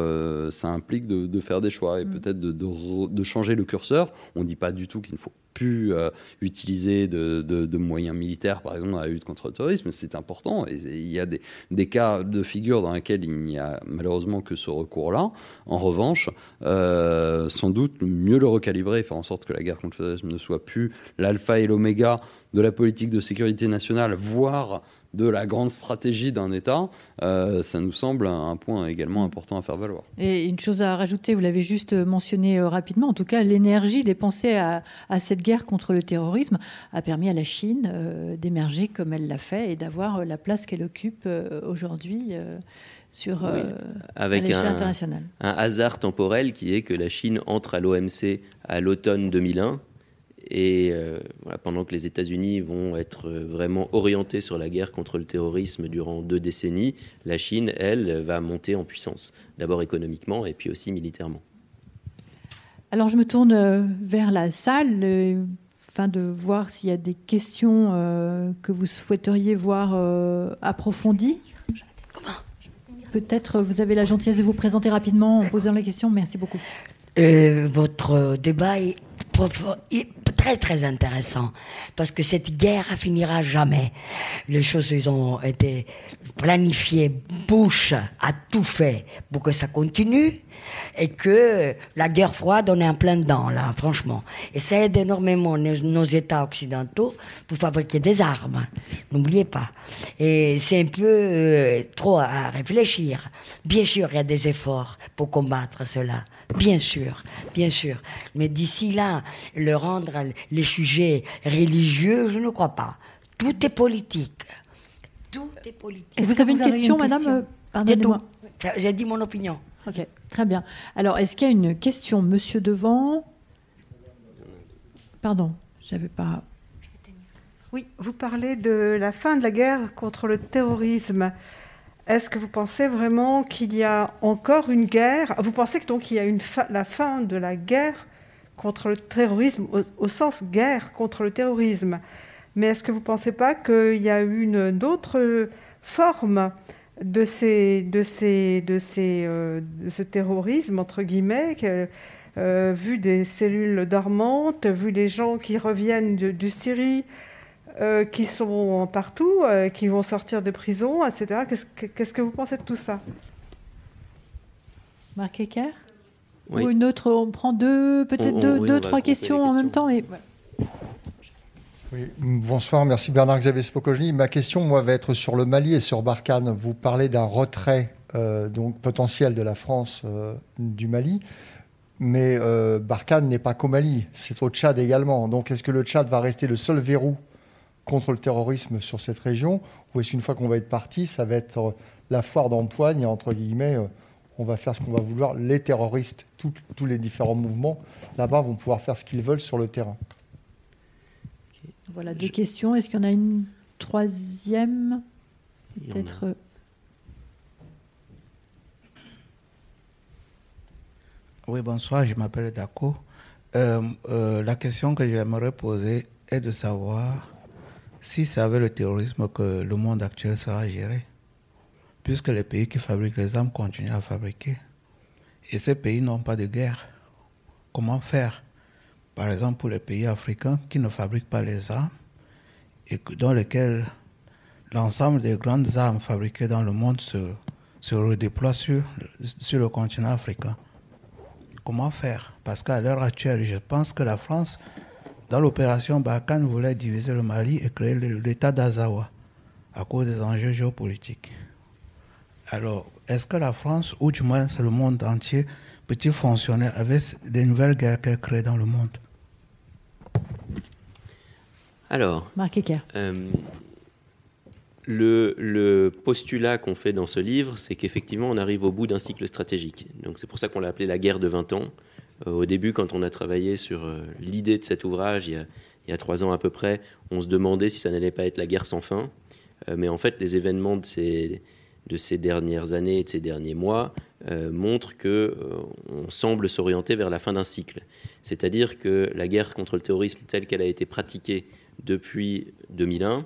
ça implique de, faire des choix et mm. peut-être de, de, changer le curseur. On dit pas du tout qu'il ne faut plus euh, utiliser de, moyens militaires, par exemple, dans la lutte contre le terrorisme. C'est important. Il y a des, cas de figure dans lesquels il n'y a malheureusement que ce recours-là. En revanche, euh, sans doute mieux le recalibrer, faire en sorte que la guerre contre le terrorisme ne soit plus l'alpha et l'oméga de la politique de sécurité nationale, voire de la grande stratégie d'un État, euh, ça nous semble un point également important à faire valoir. Et une chose à rajouter, vous l'avez juste mentionné euh, rapidement, en tout cas, l'énergie dépensée à, cette guerre contre le terrorisme a permis à la Chine euh, d'émerger comme elle l'a fait et d'avoir la place qu'elle occupe aujourd'hui. sur avec un, internationale. un hasard temporel qui est que la Chine entre à l'OMC à l'automne 2001 et euh, pendant que les États-Unis vont être euh, vraiment orientés sur la guerre contre le terrorisme durant deux décennies, la Chine, elle, va monter en puissance, d'abord économiquement et puis aussi militairement. Alors je me tourne euh, vers la salle afin de voir s'il y a des questions que vous souhaiteriez voir approfondies. Peut-être vous avez la gentillesse de vous présenter rapidement en posant la question. Merci beaucoup. votre débat est très très intéressant parce que cette guerre finira jamais. Les choses ont été planifiées, Bush a tout fait pour que ça continue et que la guerre froide, on est en plein dedans, là, franchement. Et ça aide énormément nos, États occidentaux pour fabriquer des armes. N'oubliez pas. Et c'est un peu euh, trop à réfléchir. Bien sûr, il y a des efforts pour combattre cela. Bien sûr, bien sûr. Mais d'ici là, le rendre les sujets religieux, je ne crois pas. Tout est politique. Tout est politique. Vous avez une question, madame J'ai dit mon opinion. Ok, très bien. Alors, est-ce qu'il y a une question, monsieur Devant Pardon, j'avais pas. Oui, vous parlez de la fin de la guerre contre le terrorisme. Est-ce que vous pensez vraiment qu'il y a encore une guerre? Vous pensez que donc il y a la fin de la guerre contre le terrorisme au, sens guerre contre le terrorisme? Mais est-ce que vous ne pensez pas qu'il y a une autre forme de, euh, ce terrorisme, entre guillemets, euh, vu des cellules dormantes, vu les gens qui reviennent de, de Syrie, euh, qui sont partout, euh, qui vont sortir de prison, etc. Qu'est-ce que, vous pensez de tout ça? Marc Ecker? Ou une autre, on prend deux, peut-être deux, trois questions en même temps. Et... Oui, bonsoir, merci Bernard-Xavier Spokojny. Ma question, moi, va être sur le Mali et sur Barkhane. Vous parlez d'un retrait euh, donc potentiel de la France du Mali, mais Barkhane n'est pas qu'au Mali, c'est au Tchad également. Donc, est-ce que le Tchad va rester le seul verrou contre le terrorisme sur cette région Ou est-ce qu'une fois qu'on va être parti, ça va être euh, la foire d'empoigne, entre guillemets, euh, on va faire ce qu'on va vouloir Les terroristes, tous les différents mouvements, là-bas, vont pouvoir faire ce qu'ils veulent sur le terrain. Voilà deux questions. Est-ce qu'il y en a une troisième Peut-être. Euh, oui, bonsoir, je m'appelle Dako. la question que j'aimerais poser est de savoir si c'est avec le terrorisme que le monde actuel sera géré, puisque les pays qui fabriquent les armes continuent à fabriquer. Et ces pays n'ont pas de guerre. Comment faire? Par exemple, pour les pays africains qui ne fabriquent pas les armes et dans lesquels l'ensemble des grandes armes fabriquées dans le monde se, se redéploient sur, sur le continent africain. Comment faire? Parce qu'à l'heure actuelle, je pense que la France dans l'opération Barkhane, voulait diviser le Mali et créer l'État d'Azawa à cause des enjeux géopolitiques. Alors, est-ce que la France, ou du moins c'est le monde entier, peut-il fonctionner avec des nouvelles guerres qu'elle crée dans le monde? Alors, Marc euh, le, postulat qu'on fait dans ce livre, c'est qu'effectivement, on arrive au bout d'un cycle stratégique. Donc c'est pour ça qu'on l'a appelé la guerre de 20 ans. Euh, au début, quand on a travaillé sur euh, l'idée de cet ouvrage, il y, a, trois ans à peu près, on se demandait si ça n'allait pas être la guerre sans fin. Euh, mais en fait, les événements de ces, de ces dernières années et de ces derniers mois montrent que on semble s'orienter vers la fin d'un cycle. C'est-à-dire que la guerre contre le terrorisme telle qu'elle a été pratiquée depuis 2001,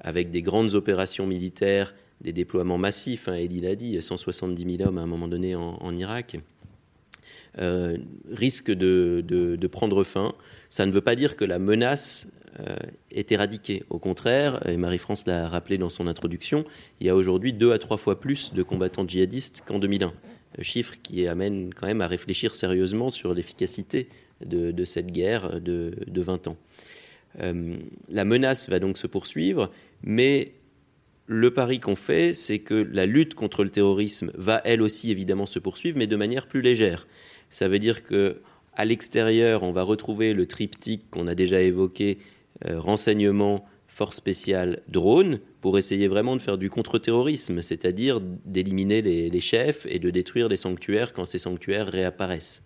avec des grandes opérations militaires, des déploiements massifs, hein, Eddie l'a dit, 170 000 hommes à un moment donné en, Irak, euh, risque de, prendre fin. Ça ne veut pas dire que la menace euh, est éradiquée. Au contraire, et Marie-France l'a rappelé dans son introduction, il y a aujourd'hui deux à trois fois plus de combattants djihadistes qu'en 2001. Chiffre qui amène quand même à réfléchir sérieusement sur l'efficacité de, cette guerre de, de 20 ans. Euh, la menace va donc se poursuivre, mais le pari qu'on fait, c'est que la lutte contre le terrorisme va elle aussi évidemment se poursuivre, mais de manière plus légère. Ça veut dire que à l'extérieur, on va retrouver le triptyque qu'on a déjà évoqué, euh, renseignement, force spéciale, drone, pour essayer vraiment de faire du contre-terrorisme, c'est-à-dire d'éliminer les, chefs et de détruire les sanctuaires quand ces sanctuaires réapparaissent.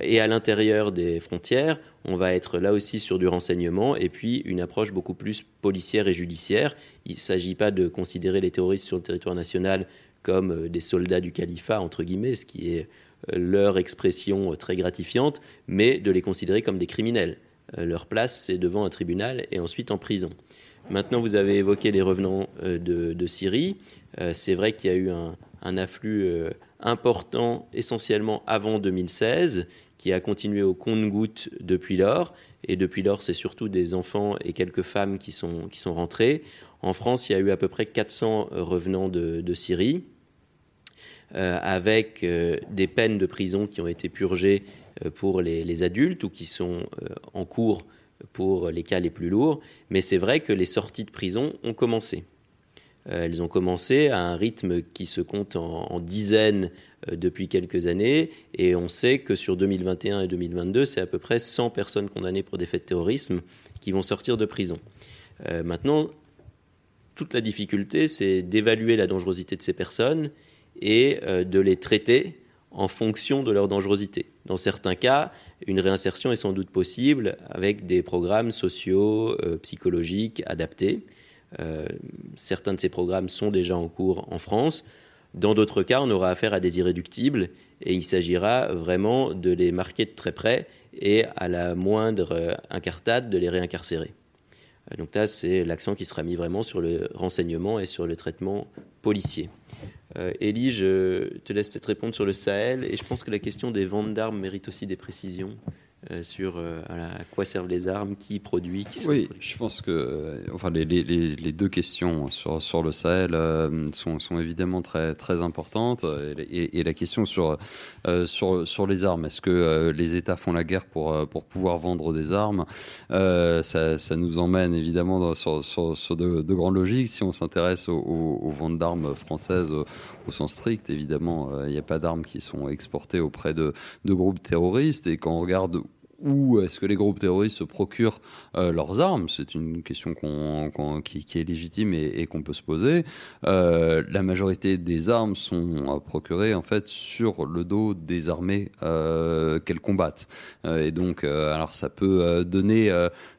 Et à l'intérieur des frontières, on va être là aussi sur du renseignement et puis une approche beaucoup plus policière et judiciaire. Il ne s'agit pas de considérer les terroristes sur le territoire national comme euh, des soldats du califat, entre guillemets, ce qui est leur expression euh, très gratifiante, mais de les considérer comme des criminels. Leur place, c'est devant un tribunal et ensuite en prison. Maintenant, vous avez évoqué les revenants de, Syrie. C'est vrai qu'il y a eu un, afflux important, essentiellement avant 2016, qui a continué au compte-gouttes depuis lors. Et depuis lors, c'est surtout des enfants et quelques femmes qui sont, qui sont rentrés. En France, il y a eu à peu près 400 revenants de, Syrie, euh, avec euh, des peines de prison qui ont été purgées euh, pour les, adultes ou qui sont en cours pour les cas les plus lourds. Mais c'est vrai que les sorties de prison ont commencé. elles ont commencé à un rythme qui se compte en dizaines euh, depuis quelques années. Et on sait que sur 2021 et 2022, c'est à peu près 100 personnes condamnées pour des faits de terrorisme qui vont sortir de prison. Euh, maintenant, toute la difficulté, c'est d'évaluer la dangerosité de ces personnes et euh, de les traiter en fonction de leur dangerosité. Dans certains cas, une réinsertion est sans doute possible avec des programmes sociaux, psychologiques adaptés. certains de ces programmes sont déjà en cours en France. Dans d'autres cas, on aura affaire à des irréductibles et il s'agira vraiment de les marquer de très près et à la moindre euh, incartade de les réincarcérer. Euh, donc là, c'est l'accent qui sera mis vraiment sur le renseignement et sur le traitement policier. Euh, Élie, je te laisse peut-être répondre sur le Sahel et je pense que la question des ventes d'armes mérite aussi des précisions. Euh, sur euh, à quoi servent les armes, qui produit, qui Oui, je pense que euh, enfin, les, les, les, deux questions sur, sur le Sahel sont, sont, évidemment très, très importantes. Et, la question sur, sur, sur les armes, est-ce que les États font la guerre pour, pour pouvoir vendre des armes? Ça, ça, nous emmène évidemment dans, sur, sur, de, de, grandes logiques. Si on s'intéresse aux, aux, ventes d'armes françaises au sens strict, évidemment, il n'y a pas d'armes qui sont exportées auprès de, de groupes terroristes. Et quand on regarde où est-ce que les groupes terroristes se procurent euh, leurs armes? C'est une question qui, est légitime et, qu'on peut se poser. Euh, la majorité des armes sont euh, procurées en fait sur le dos des armées qu'elles combattent. et donc, alors ça peut donner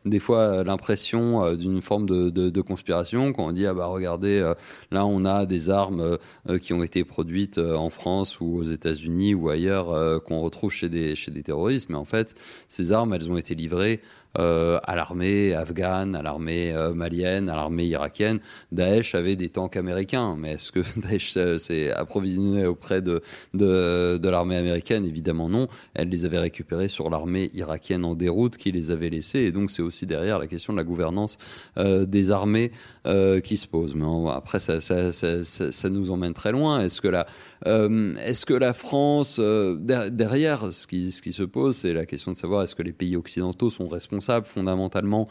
des fois l'impression d'une forme de, conspiration quand on dit ah bah regardez là on a des armes qui ont été produites en France ou aux États-Unis ou ailleurs qu'on retrouve chez des chez des terroristes, mais en fait ces armes, elles ont été livrées à l'armée afghane, à l'armée euh, malienne, à l'armée irakienne. Daesh avait des tanks américains, mais est-ce que Daesh s'est approvisionné auprès de, de, l'armée américaine? Évidemment non. Elle les avait récupérés sur l'armée irakienne en déroute qui les avait laissés. Et donc c'est aussi derrière la question de la gouvernance euh, des armées qui se pose. Mais après, ça, ça, nous emmène très loin. Est-ce que la, est-ce que la France, derrière, ce qui, ce qui se pose, c'est la question de savoir est-ce que les pays occidentaux sont responsables fondamentalement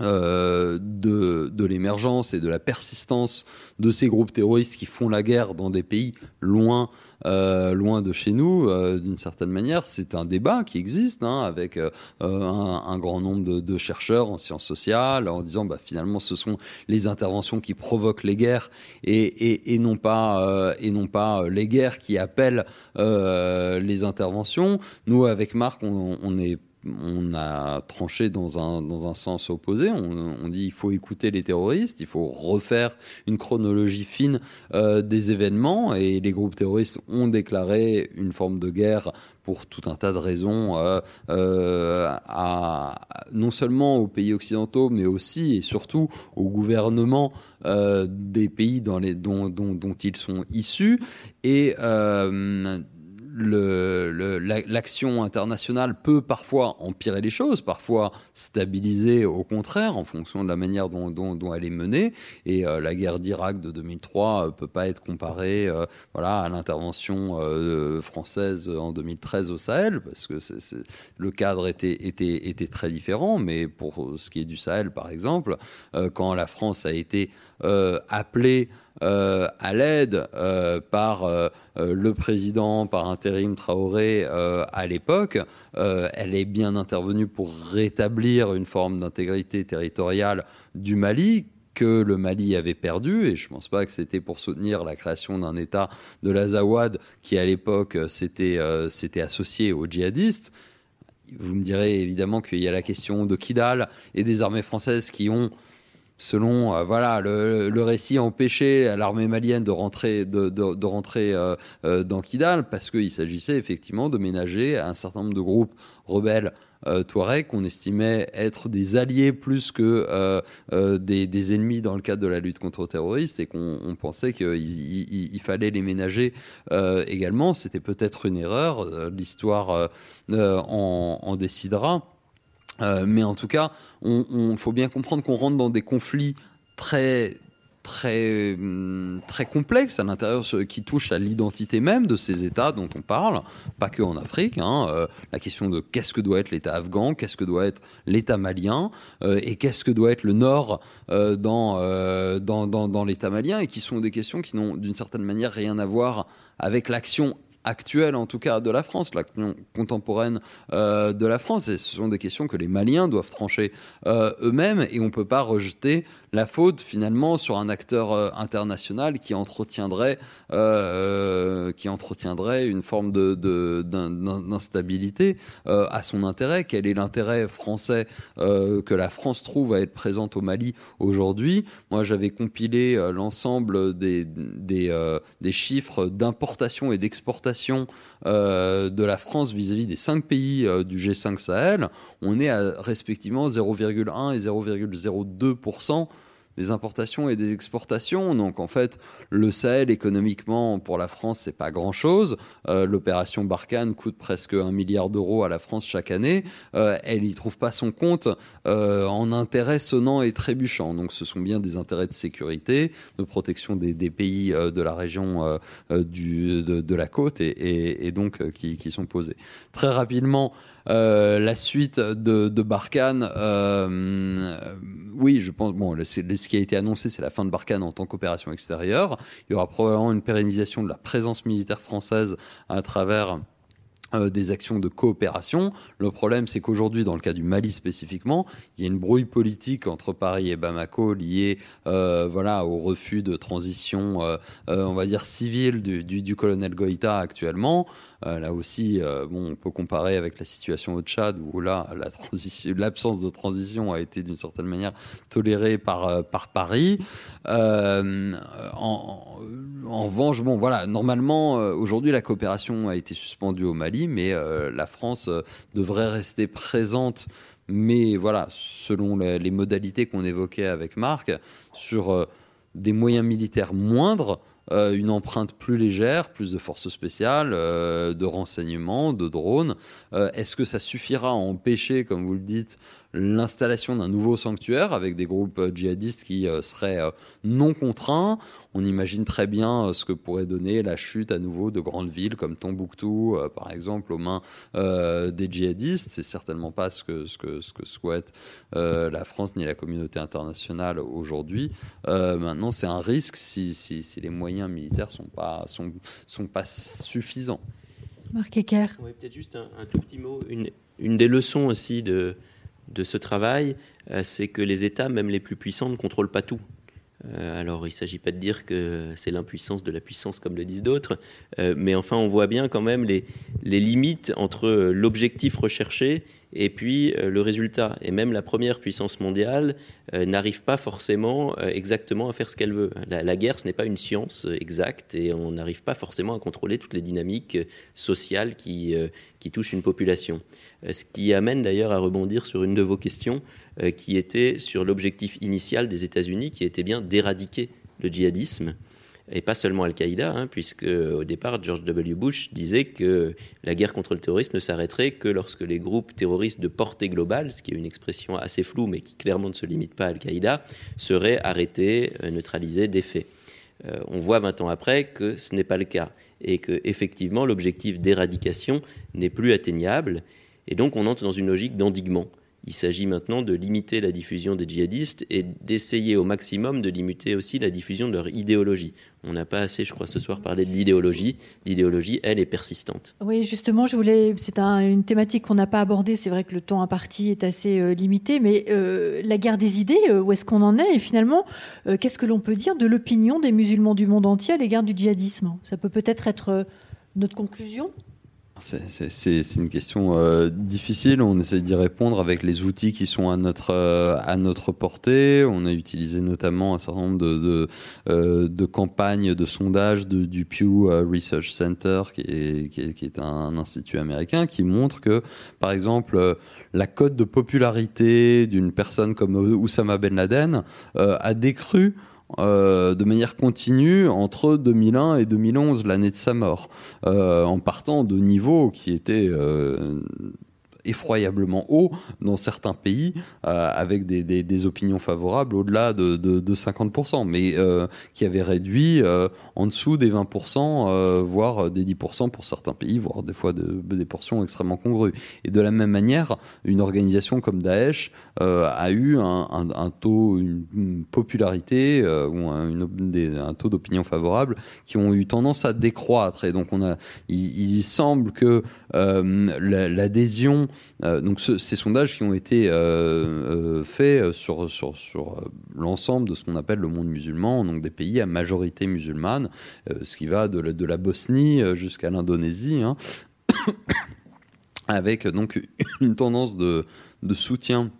euh, de, de l'émergence et de la persistance de ces groupes terroristes qui font la guerre dans des pays loin, euh, loin de chez nous, euh, d'une certaine manière, c'est un débat qui existe hein, avec un, grand nombre de, de, chercheurs en sciences sociales en disant bah, finalement ce sont les interventions qui provoquent les guerres et, et, et non pas et non pas les guerres qui appellent les interventions. Nous avec Marc, on, on est on a tranché dans un, sens opposé. On, dit il faut écouter les terroristes, il faut refaire une chronologie fine euh, des événements. Et les groupes terroristes ont déclaré une forme de guerre pour tout un tas de raisons, euh, euh, non seulement aux pays occidentaux, mais aussi et surtout aux gouvernements des pays dont, dont, ils sont issus. Et l'action le, internationale peut parfois empirer les choses, parfois stabiliser au contraire en fonction de la manière dont, elle est menée. Et euh, la guerre d'Irak de 2003 euh, peut pas être comparée euh, voilà, à l'intervention française en 2013 au Sahel, parce que le cadre était, était, était très différent. Mais pour ce qui est du Sahel, par exemple, quand la France a été appelée euh, à l'aide euh, par euh, le président, par intérim Traoré euh, à l'époque, euh, elle est bien intervenue pour rétablir une forme d'intégrité territoriale du Mali que le Mali avait perdu, et je ne pense pas que c'était pour soutenir la création d'un État de l'Azawad qui, à l'époque, s'était euh, associé aux djihadistes. Vous me direz évidemment qu'il y a la question de Kidal et des armées françaises qui ont selon euh, voilà le, récit empêché à l'armée malienne de rentrer de, rentrer euh, euh, dans Kidal parce qu'il s'agissait effectivement de ménager un certain nombre de groupes rebelles Touareg qu'on estimait être des alliés plus que des, ennemis dans le cadre de la lutte contre le terroriste et qu'on pensait qu'il il, il, fallait les ménager également. C'était peut-être une erreur, l'histoire en décidera. Euh, mais en tout cas, on, on faut bien comprendre qu'on rentre dans des conflits très très très complexe à l'intérieur qui touche à l'identité même de ces États dont on parle, pas que en Afrique. Hein, euh, la question de qu'est-ce que doit être l'État afghan, qu'est-ce que doit être l'État malien euh, et qu'est-ce que doit être le Nord dans, dans, dans, dans l'État malien et qui sont des questions qui n'ont d'une certaine manière rien à voir avec l'action actuelle, en tout cas de la France, l'action contemporaine euh, de la France. Et ce sont des questions que les Maliens doivent trancher euh, eux-mêmes et on ne peut pas rejeter la faute finalement sur un acteur euh, international qui entretiendrait, euh, qui entretiendrait une forme de, d'instabilité euh, à son intérêt. Quel est l'intérêt français euh, que la France trouve à être présente au Mali aujourd'hui? Moi, j'avais compilé euh, l'ensemble des, des, euh, chiffres d'importation et d'exportation euh, de la France vis-à-vis -vis des cinq pays euh, du G5 Sahel. On est à respectivement 0,1 et 0,02 des importations et des exportations. Donc en fait, le Sahel économiquement pour la France, c'est pas grand-chose. Euh, L'opération Barkhane coûte presque un milliard d'euros à la France chaque année. Euh, elle y trouve pas son compte euh, en intérêts sonnants et trébuchants. Donc ce sont bien des intérêts de sécurité, de protection des, pays de la région du, de, la côte et, donc qui, sont posés. Très rapidement, la suite de, de Barkhane, euh, oui, je pense, bon, ce qui a été annoncé, c'est la fin de Barkhane en tant qu'opération extérieure. Il y aura probablement une pérennisation de la présence militaire française à travers euh, des actions de coopération. Le problème, c'est qu'aujourd'hui, dans le cas du Mali spécifiquement, il y a une brouille politique entre Paris et Bamako liée euh, voilà, au refus de transition, euh, euh on va dire, civile du, du colonel Goïta actuellement. Euh, là aussi, euh, bon, on peut comparer avec la situation au Tchad, où là, l'absence de transition a été d'une certaine manière tolérée par, par Paris. en, revanche, bon, voilà, normalement, aujourd'hui, la coopération a été suspendue au Mali mais euh, la France euh, devrait rester présente mais voilà, selon les, modalités qu'on évoquait avec Marc, sur euh, des moyens militaires moindres, euh, une empreinte plus légère, plus de forces spéciales, euh, de renseignements, de drones. Euh, Est-ce que ça suffira à empêcher, comme vous le dites, l'installation d'un nouveau sanctuaire avec des groupes djihadistes qui seraient non contraints. On imagine très bien ce que pourrait donner la chute à nouveau de grandes villes comme Tombouctou, par exemple, aux mains des djihadistes. C'est certainement pas ce que, ce que, ce que souhaite la France ni la communauté internationale aujourd'hui. maintenant, c'est un risque si, si, si, les moyens militaires sont pas, sont, sont pas suffisants. Marc Ecker. Oui, peut-être juste un, tout petit mot. Une, une des leçons aussi de, de ce travail, euh, c'est que les États, même les plus puissants, ne contrôlent pas tout. Euh, alors, il ne s'agit pas de dire que c'est l'impuissance de la puissance, comme le disent d'autres, euh, mais enfin, on voit bien quand même les, les limites entre l'objectif recherché et puis euh, le résultat. Et même la première puissance mondiale euh, n'arrive pas forcément euh, exactement à faire ce qu'elle veut. La, guerre, ce n'est pas une science exacte et on n'arrive pas forcément à contrôler toutes les dynamiques sociales qui, qui touchent une population. Ce qui amène d'ailleurs à rebondir sur une de vos questions qui était sur l'objectif initial des États-Unis qui était bien d'éradiquer le djihadisme et pas seulement Al-Qaïda, hein, puisque au départ, George W. Bush disait que la guerre contre le terrorisme ne s'arrêterait que lorsque les groupes terroristes de portée globale, ce qui est une expression assez floue, mais qui clairement ne se limite pas à Al-Qaïda, seraient arrêtés, euh, neutralisés, défaits. Euh, on voit 20 ans après que ce n'est pas le cas et que effectivement l'objectif d'éradication n'est plus atteignable et donc on entre dans une logique d'endiguement. Il s'agit maintenant de limiter la diffusion des djihadistes et d'essayer au maximum de limiter aussi la diffusion de leur idéologie. On n'a pas assez, je crois, ce soir parlé de l'idéologie. L'idéologie, elle, est persistante. Oui, justement, je voulais. C'est une thématique qu'on n'a pas abordée. C'est vrai que le temps imparti est assez euh, limité, mais euh, la guerre des idées, euh, où est-ce qu'on en est? Et finalement, qu'est-ce que l'on peut dire de l'opinion des musulmans du monde entier à l'égard du djihadisme? Ça peut peut-être être notre conclusion? C'est une question euh, difficile. On essaie d'y répondre avec les outils qui sont à notre euh, portée. On a utilisé notamment un certain nombre de euh, campagnes de sondage de, du Pew Research Center, qui est, qui est, qui est un, institut américain, qui montre que, par exemple, la cote de popularité d'une personne comme Oussama Ben Laden a décru euh, de manière continue entre 2001 et 2011, l'année de sa mort, euh, en partant de niveaux qui étaient euh, effroyablement haut dans certains pays, euh, avec des, opinions favorables au-delà de, de, de, 50%, mais euh, qui avait réduit euh, en dessous des 20%, voire des 10% pour certains pays, voire des fois des portions extrêmement congrues. Et de la même manière, une organisation comme Daesh a eu un, taux, une, popularité ou un, taux d'opinion favorable qui ont eu tendance à décroître. Et donc on a, il semble que l'adhésion euh, donc ces sondages qui ont été euh, euh, faits sur, l'ensemble de ce qu'on appelle le monde musulman, donc des pays à majorité musulmane, ce qui va de la, Bosnie jusqu'à l'Indonésie, hein, avec donc une tendance de, soutien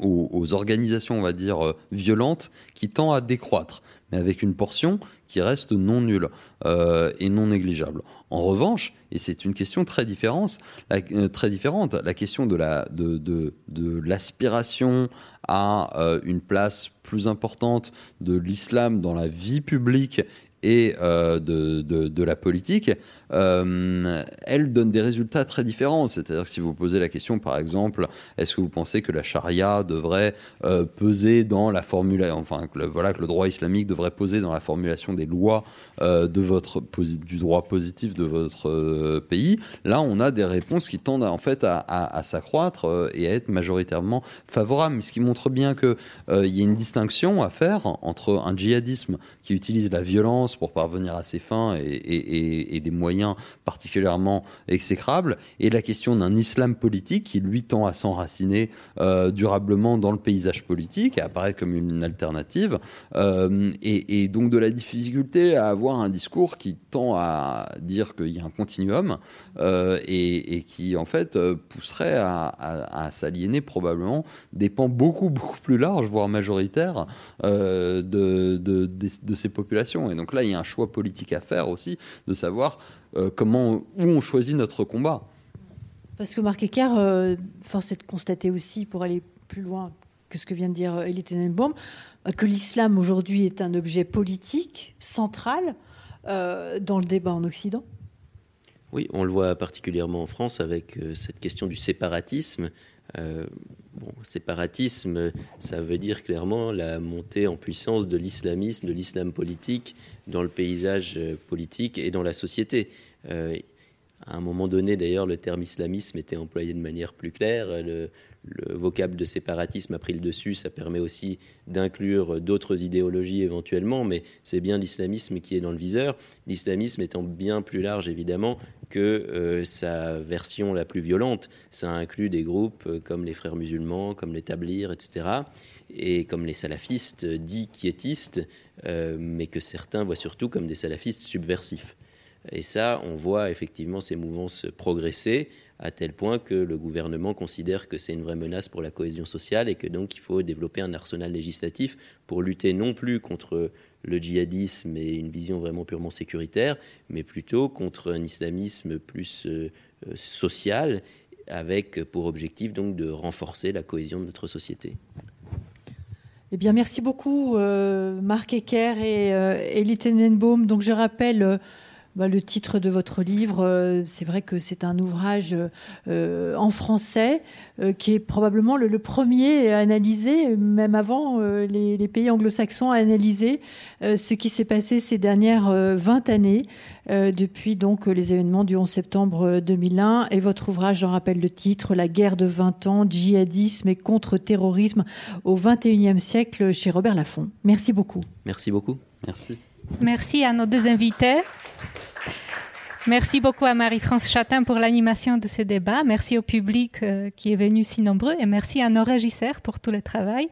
aux, organisations, on va dire, violentes, qui tend à décroître, mais avec une portion qui reste non nulle euh, et non négligeable. En revanche, et c'est une question très différente, la, euh, très différente, la question de la de, de, de l'aspiration à euh, une place plus importante de l'islam dans la vie publique et de, la politique, euh, elle donne des résultats très différents. C'est-à-dire que si vous posez la question, par exemple, est-ce que vous pensez que la charia devrait euh, peser dans la formulation, enfin, que le, voilà, que le droit islamique devrait poser dans la formulation des lois euh, de votre du droit positif de votre euh, pays, là, on a des réponses qui tendent en fait à, s'accroître et à être majoritairement favorables. Ce qui montre bien que il y a une distinction à faire entre un djihadisme qui utilise la violence pour parvenir à ses fins et, des moyens particulièrement exécrables, et la question d'un islam politique qui lui tend à s'enraciner euh, durablement dans le paysage politique, et apparaître comme une alternative, euh, et, donc de la difficulté à avoir un discours qui tend à dire qu'il y a un continuum euh, et, qui en fait pousserait à, s'aliéner probablement des pans beaucoup beaucoup plus larges, voire majoritaires de ces populations. Et donc là, il y a un choix politique à faire aussi, de savoir euh, comment, où on choisit notre combat. Parce que Marc Ecker, euh, force est de constater aussi, pour aller plus loin que ce que vient de dire Elie Tenenbaum, euh, que l'islam aujourd'hui est un objet politique central dans le débat en Occident. Oui, on le voit particulièrement en France avec cette question du séparatisme Bon, séparatisme, ça veut dire clairement la montée en puissance de l'islamisme, de l'islam politique dans le paysage politique et dans la société. à un moment donné, d'ailleurs, le terme islamisme était employé de manière plus claire. Le vocable de séparatisme a pris le dessus, ça permet aussi d'inclure d'autres idéologies éventuellement, mais c'est bien l'islamisme qui est dans le viseur. L'islamisme étant bien plus large évidemment que euh, sa version la plus violente. Ça inclut des groupes euh, comme les frères musulmans, comme les tablirs, etc., et comme les salafistes dits quiétistes, euh, mais que certains voient surtout comme des salafistes subversifs. Et ça, on voit effectivement ces mouvances progresser à tel point que le gouvernement considère que c'est une vraie menace pour la cohésion sociale et que donc il faut développer un arsenal législatif pour lutter non plus contre le djihadisme et une vision vraiment purement sécuritaire, mais plutôt contre un islamisme plus euh, euh, social, avec pour objectif donc de renforcer la cohésion de notre société. Eh bien, merci beaucoup, euh, Marc Ecker et euh, Elie Tenenbaum. Donc, je rappelle bah, le titre de votre livre, euh, c'est vrai que c'est un ouvrage euh, en français euh, qui est probablement le, premier à analyser, même avant les, pays anglo-saxons, à analyser ce qui s'est passé ces dernières 20 années, depuis donc les événements du 11 septembre 2001. Et votre ouvrage, j'en rappelle le titre, La guerre de 20 ans, djihadisme et contre-terrorisme au 21e siècle chez Robert Laffont. Merci beaucoup. Merci beaucoup. Merci. Merci à nos deux invités. Merci beaucoup à Marie-France Chatin pour l'animation de ce débat. Merci au public euh, qui est venu si nombreux et merci à nos régisseurs pour tout le travail.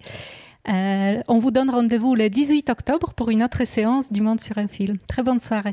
Euh, on vous donne rendez-vous le 18 octobre pour une autre séance du Monde sur un film. Très bonne soirée.